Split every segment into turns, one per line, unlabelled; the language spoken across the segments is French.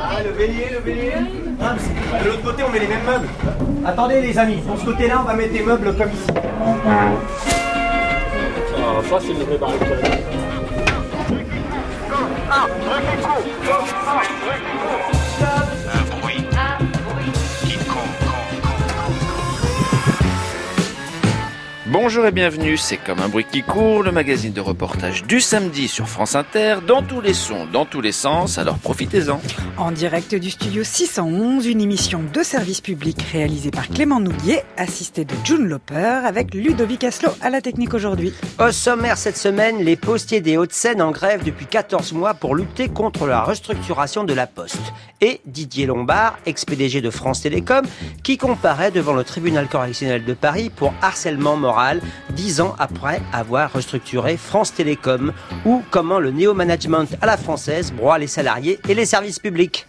Ah, le bélier, le bélier. Ah, de l'autre côté, on met les mêmes meubles. Attendez, les amis, de ce côté-là, on va mettre des meubles comme ici.
Ah, ça, c'est une vraie barricade.
Bonjour et bienvenue, c'est comme un bruit qui court, le magazine de reportage du samedi sur France Inter, dans tous les sons, dans tous les sens, alors profitez-en.
En direct du studio 611, une émission de service public réalisée par Clément Nouguier, assisté de June Loper, avec Ludovic Aslo à la technique aujourd'hui.
Au sommaire cette semaine, les postiers des Hauts-de-Seine en grève depuis 14 mois pour lutter contre la restructuration de la Poste. Et Didier Lombard, ex-PDG de France Télécom, qui comparaît devant le tribunal correctionnel de Paris pour harcèlement moral, dix ans après avoir restructuré France Télécom, ou comment le néo-management à la française broie les salariés et les services publics.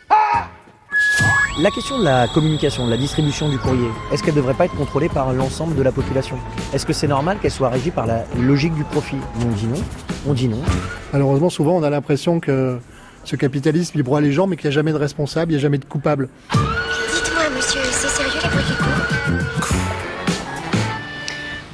La question de la communication, de la distribution du courrier, est-ce qu'elle ne devrait pas être contrôlée par l'ensemble de la population? Est-ce que c'est normal qu'elle soit régie par la logique du profit? Nous, On dit non, on dit non.
Malheureusement, souvent, on a l'impression que ce capitalisme, il broie les gens, mais qu'il n'y a jamais de responsable, il n'y a jamais de coupable.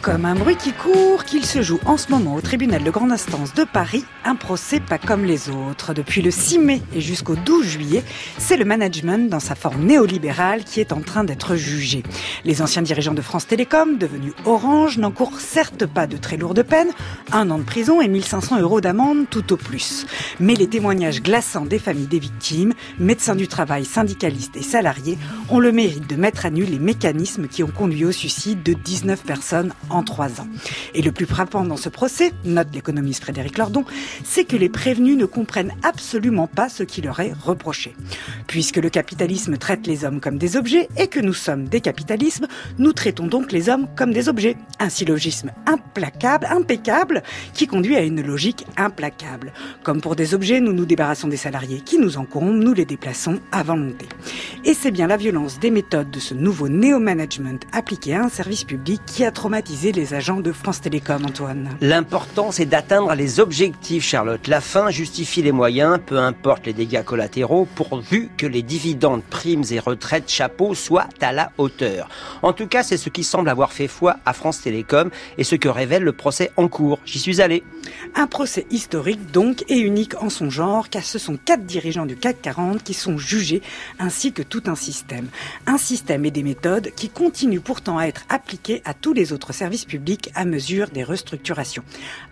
Comme un bruit qui court, qu'il se joue en ce moment au tribunal de grande instance de Paris, un procès pas comme les autres. Depuis le 6 mai et jusqu'au 12 juillet, c'est le management dans sa forme néolibérale qui est en train d'être jugé. Les anciens dirigeants de France Télécom, devenus Orange, n'encourent certes pas de très lourdes peines, un an de prison et 1500 euros d'amende tout au plus. Mais les témoignages glaçants des familles des victimes, médecins du travail, syndicalistes et salariés, ont le mérite de mettre à nu les mécanismes qui ont conduit au suicide de 19 personnes en trois ans. Et le plus frappant dans ce procès, note l'économiste Frédéric Lordon, c'est que les prévenus ne comprennent absolument pas ce qui leur est reproché. Puisque le capitalisme traite les hommes comme des objets et que nous sommes des capitalismes, nous traitons donc les hommes comme des objets. Un syllogisme implacable, impeccable, qui conduit à une logique implacable. Comme pour des objets, nous nous débarrassons des salariés qui nous encombrent, nous les déplaçons à volonté. Et c'est bien la violence des méthodes de ce nouveau néo-management appliqué à un service public qui a traumatisé les agents de France Télécom, Antoine.
L'important, c'est d'atteindre les objectifs, Charlotte. La fin justifie les moyens, peu importe les dégâts collatéraux, pourvu que les dividendes, primes et retraites chapeaux soient à la hauteur. En tout cas, c'est ce qui semble avoir fait foi à France Télécom et ce que révèle le procès en cours. J'y suis allé.
Un procès historique donc et unique en son genre, car ce sont quatre dirigeants du CAC 40 qui sont jugés, ainsi que tout un système. Un système et des méthodes qui continuent pourtant à être appliqués à tous les autres services publics à mesure des restructurations.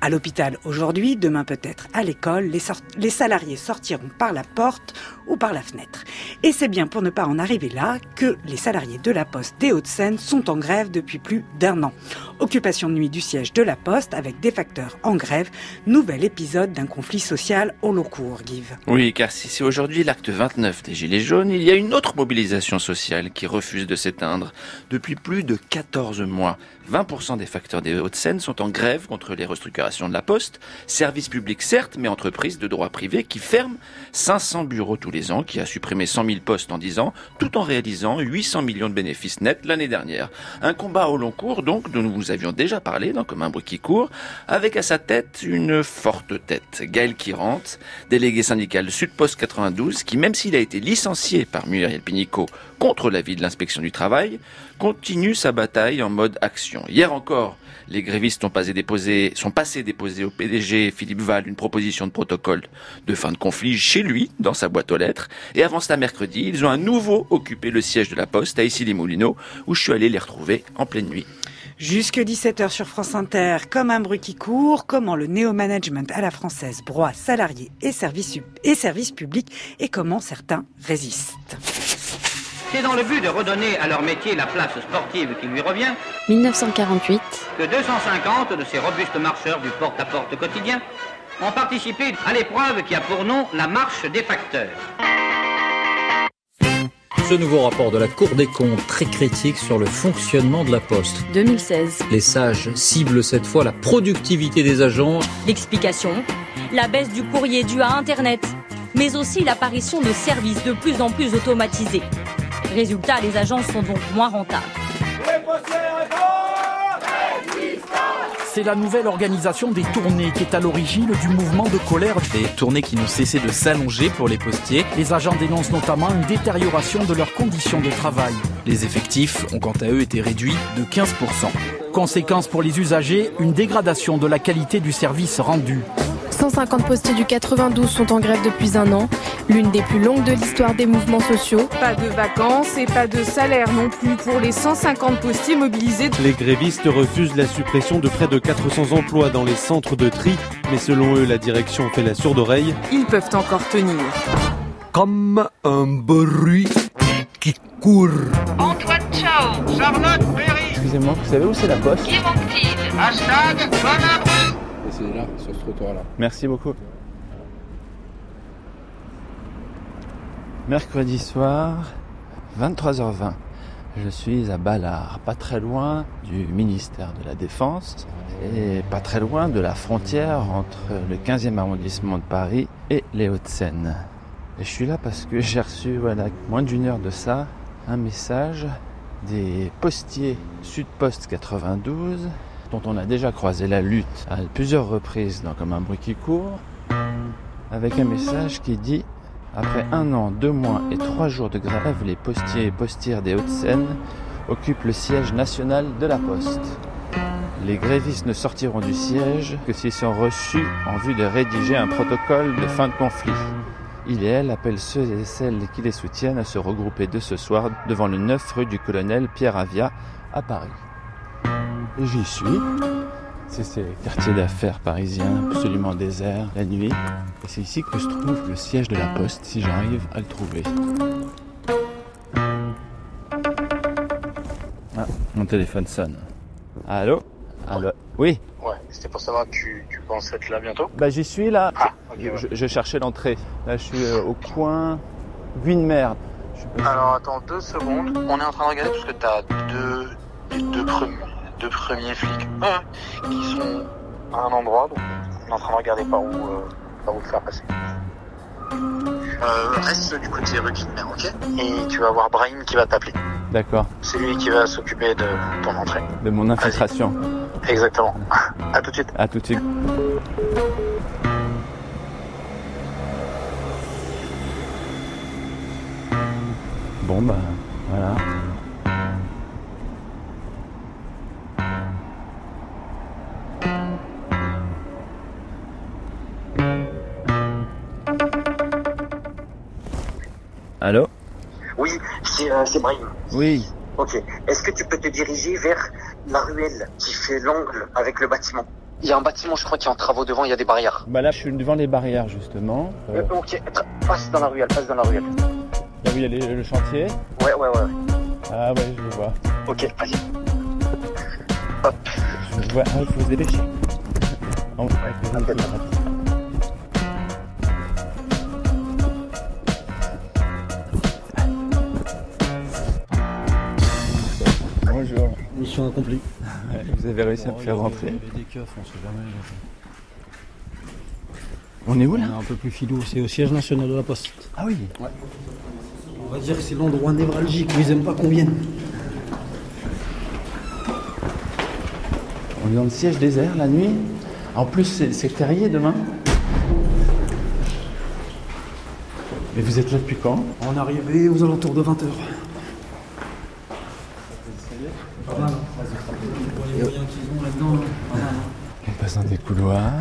À l'hôpital aujourd'hui, demain peut-être à l'école, les salariés sortiront par la porte ou par la fenêtre. Et c'est bien pour ne pas en arriver là que les salariés de la Poste des Hauts-de-Seine sont en grève depuis plus d'un an. Occupation de nuit du siège de la Poste avec des facteurs en grève, nouvel épisode d'un conflit social au long cours, Give.
Oui, car si c'est aujourd'hui l'acte 29 des Gilets jaunes, il y a une autre mobilisation sociale qui refuse de s'éteindre. Depuis plus de 14 mois, 20% des facteurs des Hauts-de-Seine sont en grève contre les restructurations de la Poste, service public certes, mais entreprise de droit privé qui ferme 500 bureaux tous les qui a supprimé 100 000 postes en 10 ans, tout en réalisant 800 millions de bénéfices nets l'année dernière. Un combat au long cours, donc, dont nous vous avions déjà parlé dans Comme un bruit qui court, avec à sa tête une forte tête, Gaël Kirante, délégué syndical Sud-Post 92, qui, même s'il a été licencié par Muriel Pénicaud contre l'avis de l'inspection du travail, continue sa bataille en mode action. Hier encore, les grévistes ont passé déposé, sont passés déposer au PDG Philippe Val une proposition de protocole de fin de conflit chez lui, dans sa boîte aux lettres. Et avant cela, mercredi, ils ont à nouveau occupé le siège de la Poste à Issy-les-Moulineaux, où je suis allé les retrouver en pleine nuit.
Jusque 17h sur France Inter, comme un bruit qui court, comment le néo-management à la française broie salariés et services, et services publics et comment certains résistent.
C'est dans le but de redonner à leur métier la place sportive qui lui revient
1948,
que 250 de ces robustes marcheurs du porte-à-porte quotidien ont participé à l'épreuve qui a pour nom la marche des facteurs.
Ce nouveau rapport de la Cour des comptes très critique sur le fonctionnement de la Poste.
2016.
Les sages ciblent cette fois la productivité des agents.
L'explication La baisse du courrier due à Internet, mais aussi l'apparition de services de plus en plus automatisés. Résultat, les agences sont donc moins rentables.
c'est la nouvelle organisation des tournées qui est à l'origine du mouvement de colère.
Des tournées qui n'ont cessé de s'allonger pour les postiers.
Les agents dénoncent notamment une détérioration de leurs conditions de travail.
Les effectifs ont quant à eux été réduits de 15%.
Conséquence pour les usagers, une dégradation de la qualité du service rendu.
150 postiers du 92 sont en grève depuis un an, l'une des plus longues de l'histoire des mouvements sociaux.
Pas de vacances et pas de salaire non plus pour les 150 postiers mobilisés.
Les grévistes refusent la suppression de près de 400 emplois dans les centres de tri, mais selon eux, la direction fait la sourde oreille.
Ils peuvent encore tenir.
Comme un bruit qui court.
Antoine Chao, Charlotte Berry,
Excusez-moi, vous savez où c'est la poste?
Hashtag.
Merci beaucoup. Mercredi soir, 23h20. Je suis à Ballard, pas très loin du ministère de la Défense et pas très loin de la frontière entre le 15e arrondissement de Paris et les Hauts-de-Seine. Et je suis là parce que j'ai reçu, voilà, moins d'une heure de ça, un message des postiers Sud-Post 92 dont on a déjà croisé la lutte à plusieurs reprises dans Comme un bruit qui court, avec un message qui dit Après un an, deux mois et trois jours de grève, les postiers et postières des Hauts-de-Seine occupent le siège national de la Poste. Les grévistes ne sortiront du siège que s'ils sont reçus en vue de rédiger un protocole de fin de conflit. Il et elle appellent ceux et celles qui les soutiennent à se regrouper de ce soir devant le 9 rue du colonel Pierre Avia à Paris. Et j'y suis. C'est ces quartiers d'affaires parisiens absolument déserts la nuit. Et c'est ici que se trouve le siège de la poste si j'arrive à le trouver. Ah, mon téléphone sonne. Allô? Allô? Oui?
Ouais, c'était pour savoir, tu, tu penses être là bientôt?
Bah j'y suis là.
Ah, ok, ouais.
je, je cherchais l'entrée. Là je suis euh, au coin Guinemer.
Alors attends deux secondes, on est en train de regarder parce que t'as deux, les deux premiers, deux premiers flics qui sont à un endroit, donc on est en train de regarder par où, euh, par où te faire passer. Euh, reste du côté rue Kidmer, ok Et tu vas voir Brahim qui va t'appeler.
D'accord.
C'est lui qui va s'occuper de ton entrée.
De mon infiltration.
Exactement. À tout de suite.
À tout de suite. Bon bah voilà.
C'est euh, c'est Brahim.
Oui.
Ok. Est-ce que tu peux te diriger vers la ruelle qui fait l'angle avec le bâtiment? Il y a un bâtiment, je crois, qui est en travaux devant, il y a des barrières.
Bah là je suis devant les barrières justement. Euh,
Euh, ok, passe dans la ruelle, passe dans la ruelle.
là où il y a les- le chantier.
Ouais, ouais, ouais. ouais.
Ah ouais je le vois.
Ok, vas-y.
Je vois. Ah il faut se dépêcher. Oh, ouais,
Mission accomplie.
Ouais, vous avez réussi à me faire rentrer.
des keufs, on sait jamais.
On est où là
On est un peu plus filou, c'est au siège national de la Poste.
Ah oui
On va dire que c'est l'endroit névralgique où ils aiment pas qu'on vienne.
On est dans le siège désert la nuit. En plus, c'est c'est férié demain. Mais vous êtes là depuis quand?
On est arrivé aux alentours de 20h. Pas mal. Les moyens qu'ils ont là-dedans, là. Pas mal.
On passe dans des couloirs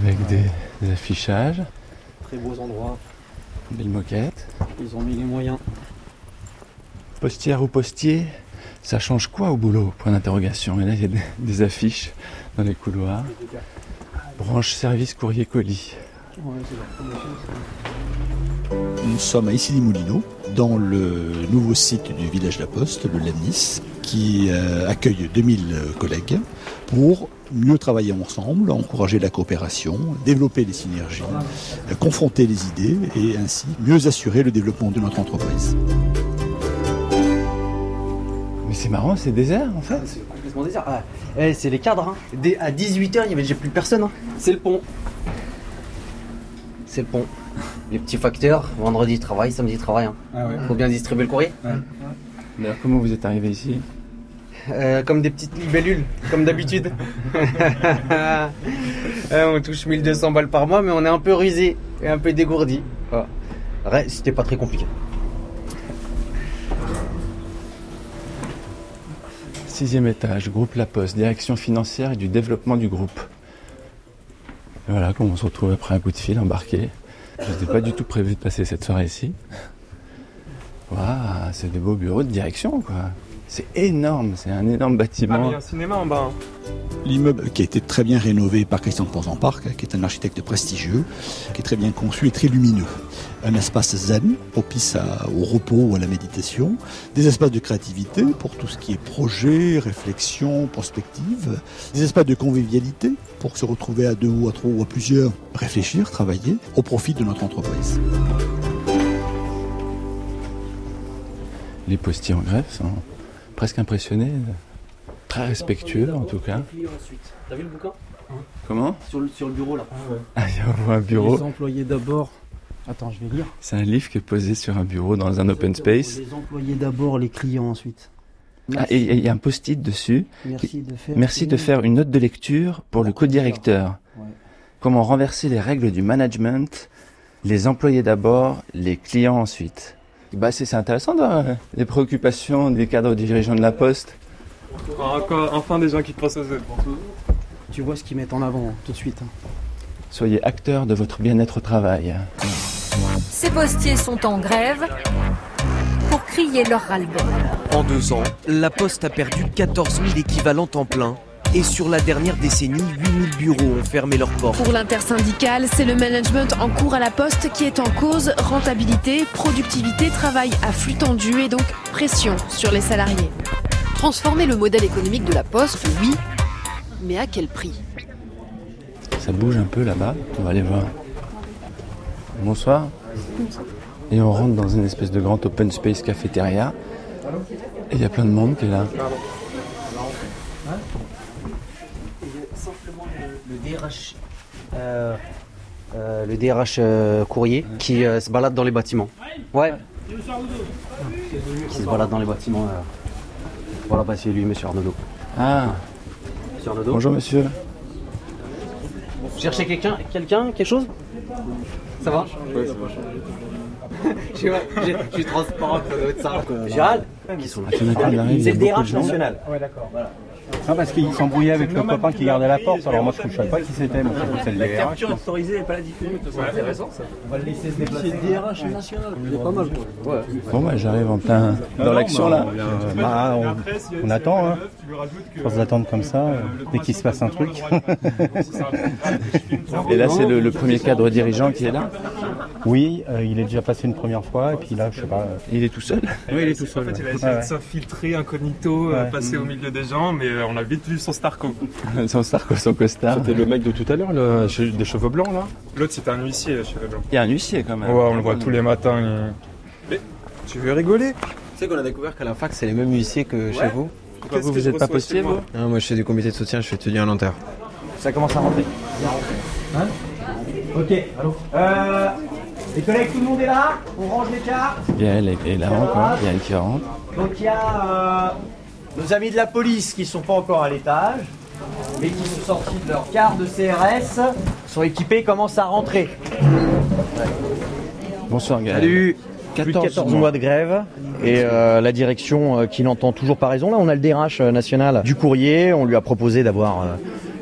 avec des, des affichages,
Très beaux endroits.
des moquettes.
Ils ont mis les moyens.
Postière ou postier, ça change quoi au boulot Point d'interrogation. Et là, il y a des, des affiches dans les couloirs. Branche service courrier colis.
Nous sommes à Issy-les-Moulineaux, dans le nouveau site du village de la Poste, le LAMNIS, qui euh, accueille 2000 collègues pour mieux travailler ensemble, encourager la coopération, développer les synergies, euh, confronter les idées et ainsi mieux assurer le développement de notre entreprise.
Mais c'est marrant, c'est désert en fait.
C'est complètement désert. Ah, eh, c'est les cadres. hein. Dès- à 18h, il n'y avait déjà plus personne. hein. C'est le pont. C'est le pont. Les petits facteurs, vendredi travail, samedi travail. hein.
Ah ouais.
Faut bien distribuer le courrier.
D'ailleurs, comment vous êtes arrivé ici
euh, comme des petites libellules, comme d'habitude. Euh, on touche 1200 balles par mois, mais on est un peu rusé et un peu dégourdi. Voilà. Ouais, C'était pas très compliqué.
Sixième étage, groupe La Poste, direction financière et du développement du groupe. Et voilà comment on se retrouve après un coup de fil embarqué. Je n'étais pas du tout prévu de passer cette soirée ici. Waouh, c'est des beaux bureaux de direction quoi. C'est énorme, c'est un énorme bâtiment.
Ah, il y a un cinéma en bas. hein.
L'immeuble qui a été très bien rénové par Christian de Porzenparc, qui est un architecte prestigieux, qui est très bien conçu et très lumineux. Un espace zen, propice à- au repos ou à la méditation. Des espaces de créativité pour tout ce qui est projet, réflexion, prospective. Des espaces de convivialité pour se retrouver à deux ou à trois ou à plusieurs, réfléchir, travailler au profit de notre entreprise.
Les postiers en grève sont presque impressionnés, très respectueux en tout cas.
T'as vu le bouquin?
Comment?
Sur le, sur le bureau là.
Ah, il y a un bureau.
Les employés d'abord. Attends, je vais lire.
C'est un livre qui est posé sur un bureau dans un open space.
Les employés d'abord, les clients ensuite.
Ah, et il y a un post-it dessus.
Merci de faire
Merci de faire une note de lecture pour le co-directeur. Comment renverser les règles du management, les employés d'abord, les clients ensuite. Bah, c'est intéressant dans les préoccupations des cadres dirigeants de la Poste.
Encore, enfin des gens qui pensent aux autres.
Tu vois ce qu'ils mettent en avant hein, tout de suite.
Soyez acteurs de votre bien-être au travail.
Ces postiers sont en grève pour crier leur ras-le-bol.
En deux ans, la Poste a perdu 14 000 équivalents temps plein. Et sur la dernière décennie, 8 000 bureaux ont fermé leurs portes.
Pour l'intersyndicale, c'est le management en cours à la poste qui est en cause. Rentabilité, productivité, travail à flux tendu et donc pression sur les salariés.
Transformer le modèle économique de la Poste, oui, mais à quel prix?
Ça bouge un peu là-bas, on va aller voir. Bonsoir. Et on rentre dans une espèce de grand open space cafétéria. Et il y a plein de monde qui est là.
Le DRH, euh, euh, le DRH euh, courrier qui euh, se balade dans les bâtiments. Ouais. Qui se balade dans les bâtiments. euh. Voilà, bah, c'est lui, monsieur Arnaudot.
Ah,
Monsieur Arnaudot.
bonjour monsieur.
Cherchez quelqu'un Quelqu'un Quelque chose? Ça va? Je sais pas, j'ai- je suis transparent, ça doit être ça. Gérald Qui sont C'est le DRH national.
Ouais, d'accord. Voilà. Non, parce qu'il s'embrouillait avec le copain qui gardait la porte, alors moi je ne savais pas qui c'était, moi je pensais que c'est le DRH. je pense.
autorisée et pas la diffuser.
C'est intéressant,
ça. On va le laisser se déplacer. C'est le DRH national. Il est pas mal.
Bon, bah, j'arrive en plein dans l'action
bah,
là.
on- bah, on, on attend, hein. On attendre comme ça, euh, dès qu'il se passe un truc.
Et là, c'est le, le premier cadre dirigeant qui est là.
Oui, euh, il est déjà passé une première fois, et puis là, je sais pas.
Il est tout seul
Oui, il est tout seul.
En fait, il a essayé de s'infiltrer incognito, euh, passer au milieu des gens, mais euh, on a vite vu son Starco.
Son Starco, son costard.
C'était le mec de tout à l'heure, le- des cheveux blancs là
L'autre, c'était un huissier, euh, cheveux blancs.
Il y a un huissier quand même.
Ouais, on le voit tous les matins. il- Mais tu veux rigoler?
Tu sais qu'on a découvert qu'à la fac, c'est les mêmes huissiers que chez vous
Pourquoi vous, vous êtes pas postier, vous
Non, moi je fais du comité de soutien, je fais étudiant à Nanterre. Ça commence à rentrer. Hein? Ok, allô? Euh, Les collègues, tout le monde est là? On range les cartes?
Gaël est, est là encore. Gaël qui rentre.
Donc il y a euh, nos amis de la police qui sont pas encore à l'étage, mais qui sont sortis de leur carte de CRS, sont équipés, commencent à rentrer.
Bonsoir Gaël.
Salut Plus de 14 mois de grève et euh, la direction euh, qui n'entend toujours pas raison. Là, on a le DRH euh, national du courrier. On lui a proposé d'avoir euh,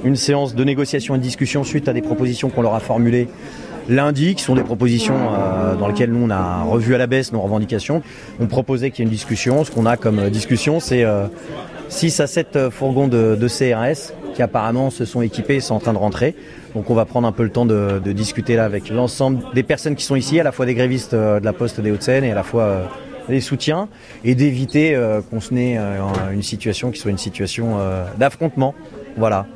une séance de négociation et de discussion suite à des propositions qu'on leur a formulées lundi, qui sont des propositions euh, dans lesquelles nous on a revu à la baisse nos revendications. On proposait qu'il y ait une discussion. Ce qu'on a comme euh, discussion, c'est 6 à 7 euh, fourgons de, CRS qui apparemment se sont équipés et sont en train de rentrer. Donc on va prendre un peu le temps de, discuter là avec l'ensemble des personnes qui sont ici, à la fois des grévistes euh, de la Poste des Hauts-de-Seine et à la fois euh, des soutiens, et d'éviter euh, qu'on se n'ait euh, une situation qui soit une situation euh, d'affrontement. Voilà.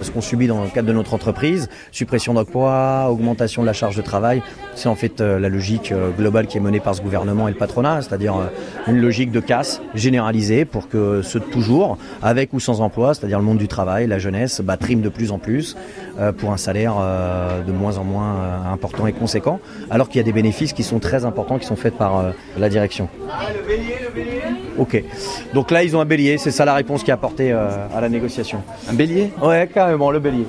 Ce qu'on subit dans le cadre de notre entreprise, suppression d'emplois, augmentation de la charge de travail, c'est en fait euh, la logique euh, globale qui est menée par ce gouvernement et le patronat, c'est-à-dire euh, une logique de casse généralisée pour que ceux de toujours, avec ou sans emploi, c'est-à-dire le monde du travail, la jeunesse, bah, de plus en plus pour un salaire de moins en moins important et conséquent, alors qu'il y a des bénéfices qui sont très importants qui sont faits par la direction. Ok. Donc là, ils ont un bélier. C'est ça la réponse qui est apportée euh, à la négociation.
Un bélier?
Ouais, carrément, le bélier.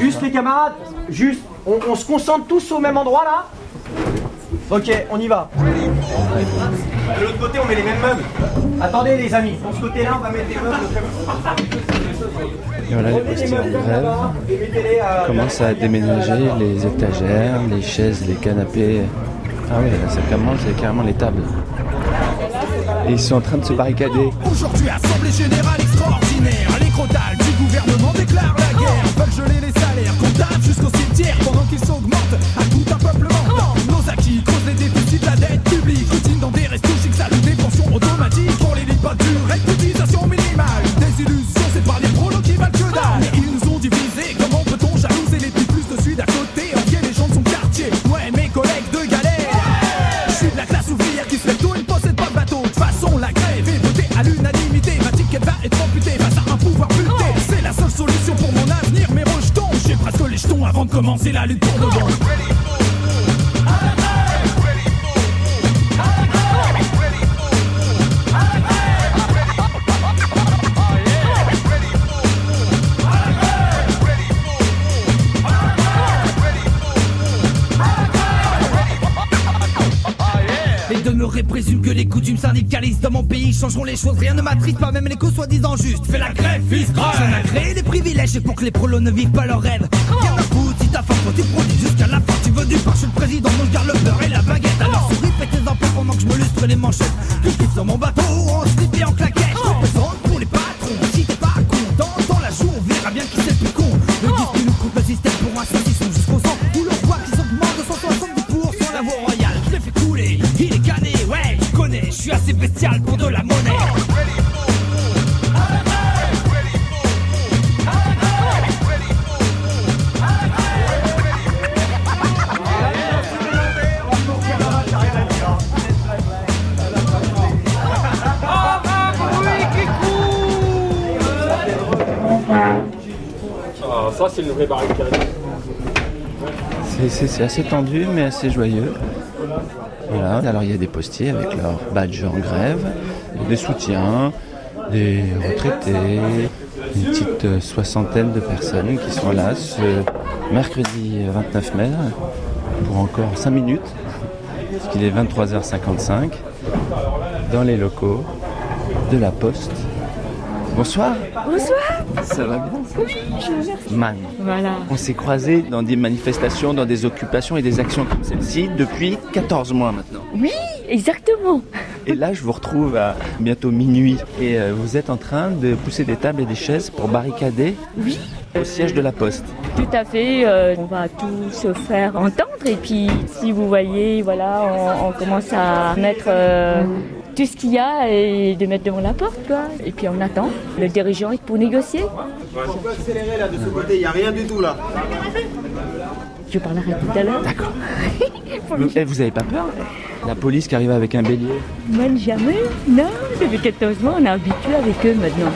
Juste les camarades, juste, on, on se concentre tous au même endroit là? Ok, on y va. De l'autre côté, on met les mêmes meubles. Attendez les amis, de ce côté-là, on va mettre des meubles.
Et voilà, les postiers en grève commencent à déménager les étagères, les chaises, les canapés. Ah oui, c'est carrément les tables. Et ils sont en train de se barricader.
Aujourd'hui, Assemblée Générale extraordinaire. Les crotales du gouvernement déclarent changeront les choses. Rien ne m'attriste, pas même les causes soi-disant justes. Fais la grève, fils grève. J'en a créé des privilèges pour que les prolos ne vivent pas leurs rêves. Rien à foutre si ta femme faut tu produis jusqu'à la fin. Tu veux du pain, je suis le président, donc je garde le beurre et la baguette. Alors souris, fais tes emplois pendant que je me lustre les manchettes.
Ah, ça, c'est une vraie barricade.
C'est- assez tendu, mais assez joyeux. Voilà, alors il y a des postiers avec leur badge en grève, des soutiens, des retraités, une petite euh, soixantaine de personnes qui sont là ce mercredi 29 mai pour encore 5 minutes, parce qu'il est 23h55, dans les locaux de la Poste. Bonsoir,
Bonsoir.
ça va bien
Oui, je.
Man.
Voilà.
On s'est croisés dans des manifestations, dans des occupations et des actions comme celle-ci depuis 14 mois maintenant.
Oui, exactement.
Et là, je vous retrouve à bientôt minuit et euh, vous êtes en train de pousser des tables et des chaises pour barricader
Oui.
au siège de la Poste.
Tout à fait. euh, on va tout se faire entendre et puis si vous voyez, voilà, on, on commence à mettre euh, tout ce qu'il y a et de mettre devant la porte, quoi. Et puis on attend. Le dirigeant est pour négocier.
On peut accélérer là de ce côté, il n'y a rien du tout là.
Je parlerai tout à l'heure.
D'accord. Vous, eh, vous avez pas peur La police qui arrive avec un bélier?
Moi, jamais. Non, depuis 14 mois, on est habitué avec eux maintenant.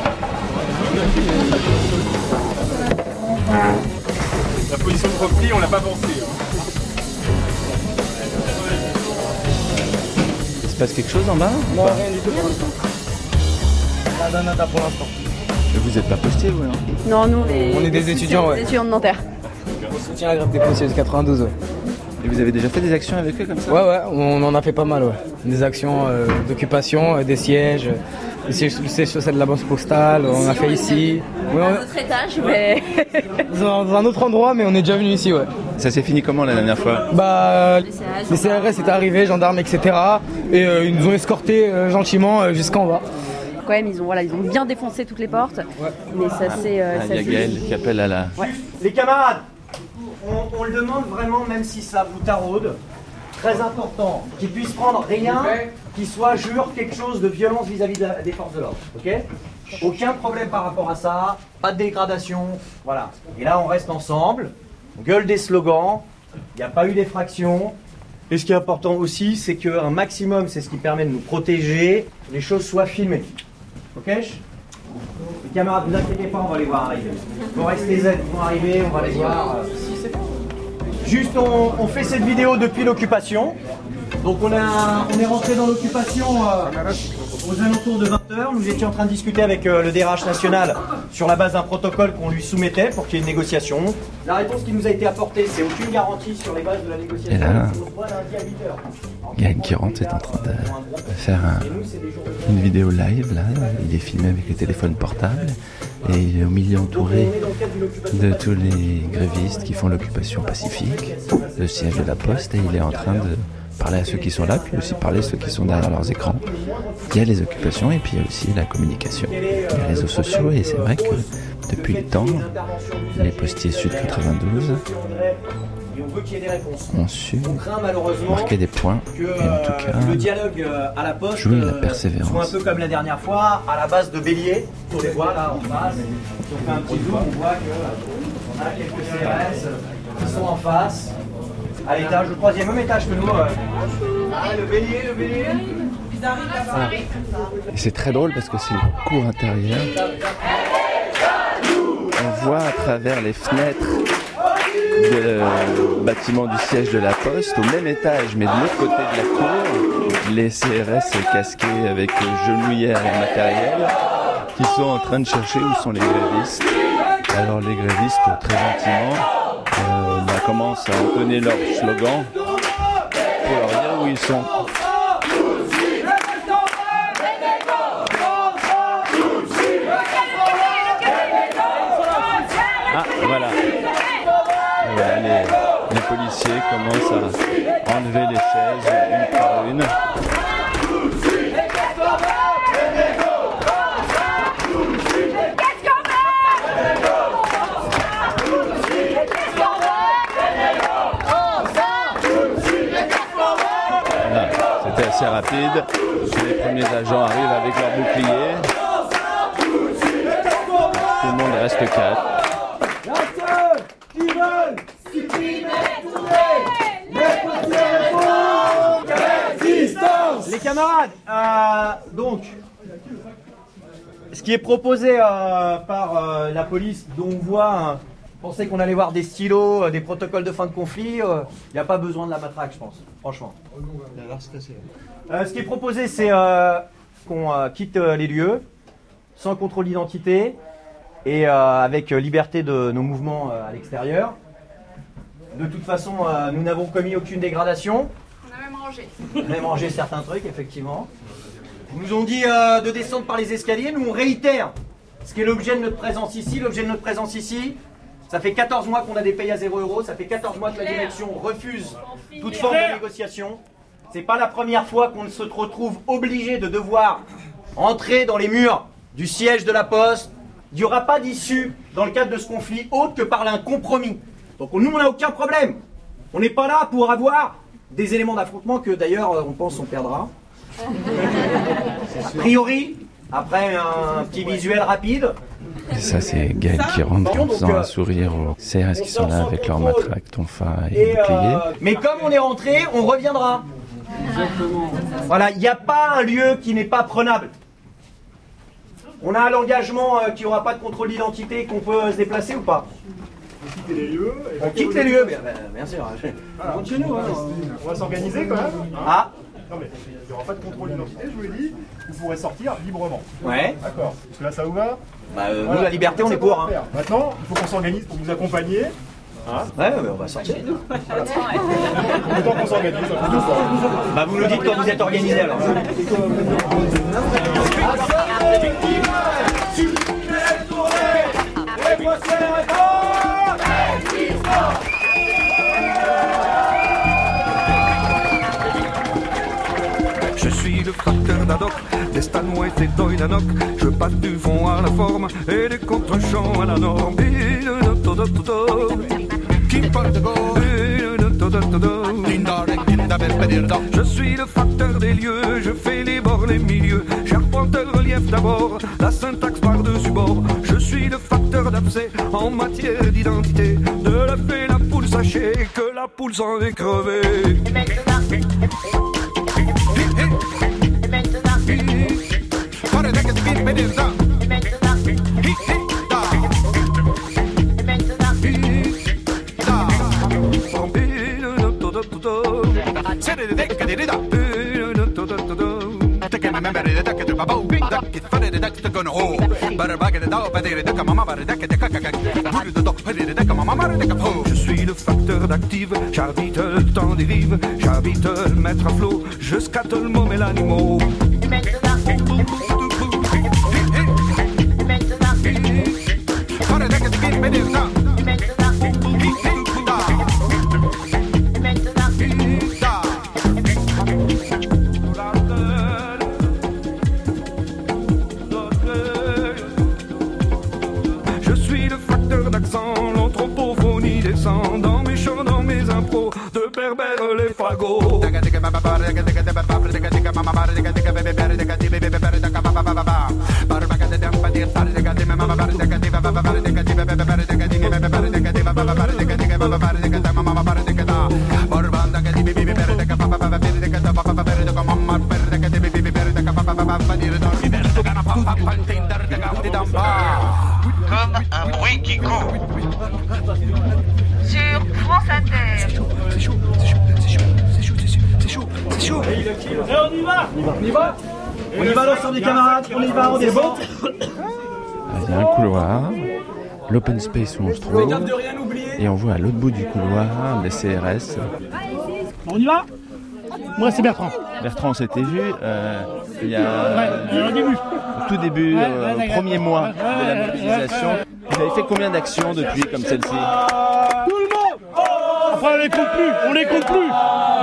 La position de repli, on l'a pas pensé.
Se passe quelque chose en bas ou
Non,
pas
rien du tout pour l'instant. Nada, nada pour l'instant.
Vous n'êtes pas postier, vous, non
Non, nous, on est,
On est des étudiants, ouais.
Des étudiants de Nanterre.
On soutient la grève des policiers de 92. Ouais.
Et vous avez déjà fait des actions avec eux comme ça?
Ouais, ouais, on en a fait pas mal, ouais. Des actions euh, d'occupation, euh, des sièges, euh, des sièges, le siège social de la banque postale, on a fait ici. Ouais,
Un
on-
autre étage, mais.
dans dans un autre endroit, mais on est déjà venu ici, ouais.
Ça s'est fini comment la dernière fois?
Bah,
CRS,
les CRS étaient arrivés, gendarmes, etc. Et euh, ils nous ont escortés euh, gentiment euh, jusqu'en bas.
Quand même, ils ont, voilà, ils ont bien défoncé toutes les portes. Mais ça c'est. euh,
Ah, Il y a Gaël qui appelle à la...
Les camarades, on, on le demande vraiment, même si ça vous taraude, très important, qu'ils puissent prendre rien qui soit, jure, quelque chose de violence vis-à-vis des forces de l'ordre. Ok? Aucun problème par rapport à ça, pas de dégradation, voilà. Et là, on reste ensemble, on gueule des slogans, il n'y a pas eu d'effraction. Et ce qui est important aussi, c'est qu'un maximum, c'est ce qui permet de nous protéger, les choses soient filmées. Ok? Les camarades, ne vous inquiétez pas, on va les voir arriver. Ils vont rester zen, ils vont arriver, on va les voir. Juste, on, on fait cette vidéo depuis l'occupation. Donc on, a, on est rentré dans l'occupation euh, aux alentours de 20h. Nous étions en train de discuter avec euh, le DRH national sur la base d'un protocole qu'on lui soumettait pour qu'il y ait une négociation. La réponse qui nous a été apportée, c'est aucune garantie sur les bases de la négociation.
Et là,
C'est au lundi à 8h.
Yann qui rentre est en train de faire un- une vidéo live là. Il est filmé avec les téléphones portables et il est au milieu entouré de tous les grévistes qui font l'occupation pacifique, le siège de la poste et il est en train de parler à ceux qui sont là, puis aussi parler à ceux qui sont derrière leurs écrans. Il y a les occupations et puis il y a aussi la communication, les réseaux sociaux et c'est vrai que depuis le temps, les postiers Sud 92
Et on veut qu'il y ait des réponses.
ont su marquer des points
que
et en tout
euh,
cas
le dialogue euh, à la poste
jouer la
euh,
persévérance.
soit un peu comme la dernière fois, à la base de bélier. On les voit là en face. Si on fait un petit zoom, on voit que euh, on a quelques CRS qui sont en face, à l'étage, au troisième même étage que nous. euh. Ah, le bélier, le bélier.
Ah. Et c'est très drôle parce que c'est une cour intérieure. On voit à travers les fenêtres du bâtiment du siège de la poste, au même étage, mais de l'autre côté de la cour, les CRS casqués avec genouillères et matériel, qui sont en train de chercher où sont les grévistes. Alors les grévistes, très gentiment, euh, bah, commencent à entonner leur slogan pour leur dire où ils sont. Ah, voilà. Les policiers commencent à enlever les chaises une par une. Voilà, c'était assez rapide. Les premiers agents arrivent avec leurs boucliers. Tout le monde reste calme.
Les camarades, euh, donc, ce qui est proposé euh, par euh, la police, dont on voit, hein, pensez qu'on allait voir des stylos, euh, des protocoles de fin de conflit, il n'y a pas besoin de la matraque, je pense, franchement. Euh, ce qui est proposé, c'est euh, qu'on euh, quitte euh, les lieux, sans contrôle d'identité, et euh, avec euh, liberté de nos mouvements euh, à l'extérieur. De toute façon, euh, nous n'avons commis aucune dégradation.
On a même rangé.
On a même rangé certains trucs, effectivement. Ils nous ont dit euh, de descendre par les escaliers. Nous, on réitère ce qui est l'objet de notre présence ici. L'objet de notre présence ici, ça fait 14 mois qu'on a des payes à 0 euros. Ça fait 14 mois que la direction refuse toute forme de négociation. C'est pas la première fois qu'on se retrouve obligé de devoir entrer dans les murs du siège de la poste. Il n'y aura pas d'issue dans le cadre de ce conflit autre que par un compromis. Donc nous, on n'a aucun problème. On n'est pas là pour avoir des éléments d'affrontement que d'ailleurs euh, on pense on perdra. A priori, après un petit visuel rapide,
ça, c'est Gaël qui rentre en faisant un sourire aux CRS qui sont là avec leur matraque, tonfa et
Et,
bouclier.
euh, mais comme on est rentré, on reviendra. Voilà, il n'y a pas un lieu qui n'est pas prenable. On a l'engagement euh, qu'il n'y aura pas de contrôle d'identité et qu'on peut euh, se déplacer ou pas
quitter les lieux. et
On
puis-
quitte les lieux, bien, sûr.
Voilà. chez nous, hein. On va s'organiser quand même.
Ah.
Non mais il n'y aura pas de contrôle d'identité, je vous l'ai dit. Vous pourrez sortir librement.
Ouais.
D'accord. Parce que là, ça vous va?
Bah, euh, nous, la liberté, on est pour. hein.
Maintenant, il faut qu'on s'organise pour vous accompagner. Hein
Ouais, mais on va sortir.
Le temps qu'on s'organise.
Bah, vous nous dites quand vous êtes organisé alors.
Le facteur d'Adoc, d'Estano et Fédoy d'Anoc. Je passe du fond à la forme et des contre-champs à la norme. Et de Et. Je suis le facteur des lieux, je fais les bords, les milieux. Charpenteur, relief d'abord, la syntaxe par-dessus bord. Je suis le facteur d'abcès en matière d'identité. De la fée, la poule, sachez que la poule s'en est crevée. Je suis le facteur d'active, j'habite le temps dérive, j'habite le mettre à flot, je scatte le môme et
Comme un bruit qui.
C'est chaud, c'est chaud, c'est chaud, c'est chaud, c'est chaud, c'est chaud.
on y va On y va On y va l'ensemble des camarades, on y va, on descend
Ah, Il y a un couloir, l'open space où on trouve, et on voit à l'autre bout du couloir les CRS.
On y va? Moi c'est Bertrand.
Bertrand, on s'était vu euh, il y a
Ouais, au début.
au tout début,
Ouais,
euh,
ouais,
au premier mois de la mobilisation. Vous avez fait combien d'actions depuis comme celle-ci?
Tout le monde! Après on les compte plus, on les compte plus.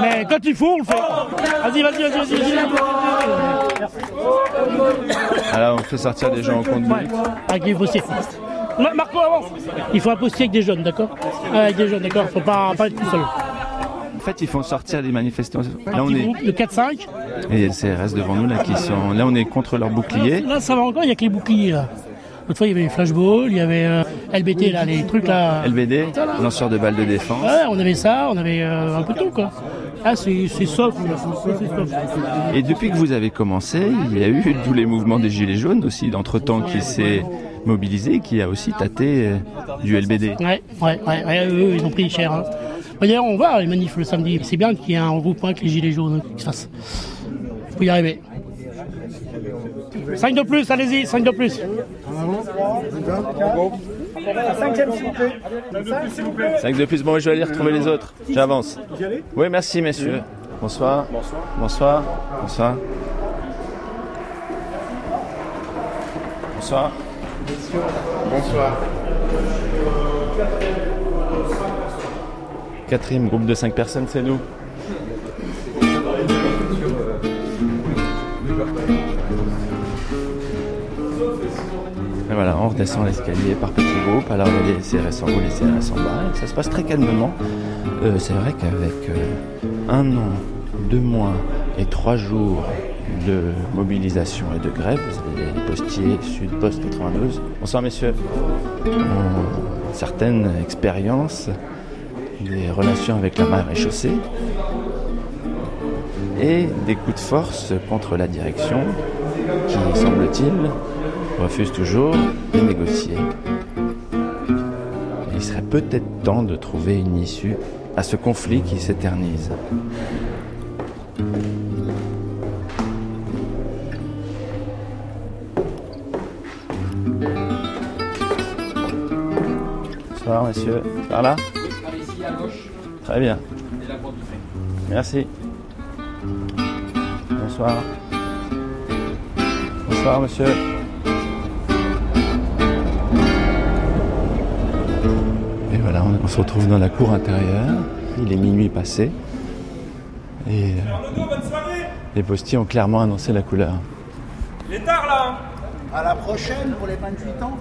Mais quand il faut, on le fait. Vas-y, vas-y, vas-y, vas-y, vas-y.
Alors on fait sortir des gens au compte
Ouais, Marco, avance Il faut un postier avec des jeunes, d'accord Ouais, Avec des jeunes, d'accord Faut pas, pas être tout seul.
En fait, ils font sortir les manifestants. Là, on est.
de 4-5.
Et il y a le CRS devant nous là qui sont. Là, on est contre leur bouclier.
Là, ça va encore, il n'y a que les boucliers, là. L'autre fois, il y avait les flashballs, il y avait euh, LBT, là, les trucs, là.
LBD, lanceur de balles de défense.
Ouais, on avait ça, on avait euh, un peu tout, quoi. Ah, c'est soft.
Et depuis que vous avez commencé, il y a eu tous les mouvements des Gilets jaunes aussi, d'entre-temps, qui s'est mobilisé, qui a aussi tâté euh, du LBD.
Ouais, ouais, ouais, ouais, eux, ils ont pris cher. Hein. Bah, D'ailleurs, on va les manifs le samedi. C'est bien qu'il y ait un regroupement avec les gilets jaunes hein, qui se fasse. Faut y arriver. 5 de plus, allez-y, 5 de plus.
Cinquième, s'il vous plaît. s'il vous plaît.
5 de plus, bon, je vais aller retrouver les autres. J'avance. Oui, merci, messieurs. Bonsoir.
Bonsoir.
Bonsoir. Bonsoir. Bonsoir.
Bonsoir.
Quatrième groupe de 5 personnes, c'est nous. Et voilà, on redescend l'escalier par petits groupes. Alors il y a les CRS en haut, les CRS en bas. Et ça se passe très calmement. Euh, c'est vrai qu'avec euh, un an, deux mois et trois jours de mobilisation et de grève, les postiers Sud Poste 92. Bonsoir messieurs. ont une certaine expérience des relations avec la maréchaussée et des coups de force contre la direction qui, semble-t-il, refuse toujours de négocier. Il serait peut-être temps de trouver une issue à ce conflit qui s'éternise. Bonsoir, monsieur. Par là
ici à gauche.
Très bien.
Et la porte d'entrée.
Merci. Bonsoir. Bonsoir, monsieur. Et voilà, on, on se retrouve dans la cour intérieure. Il est minuit passé. Et euh, les postiers ont clairement annoncé la couleur.
Il est tard là
À la prochaine pour les 28 ans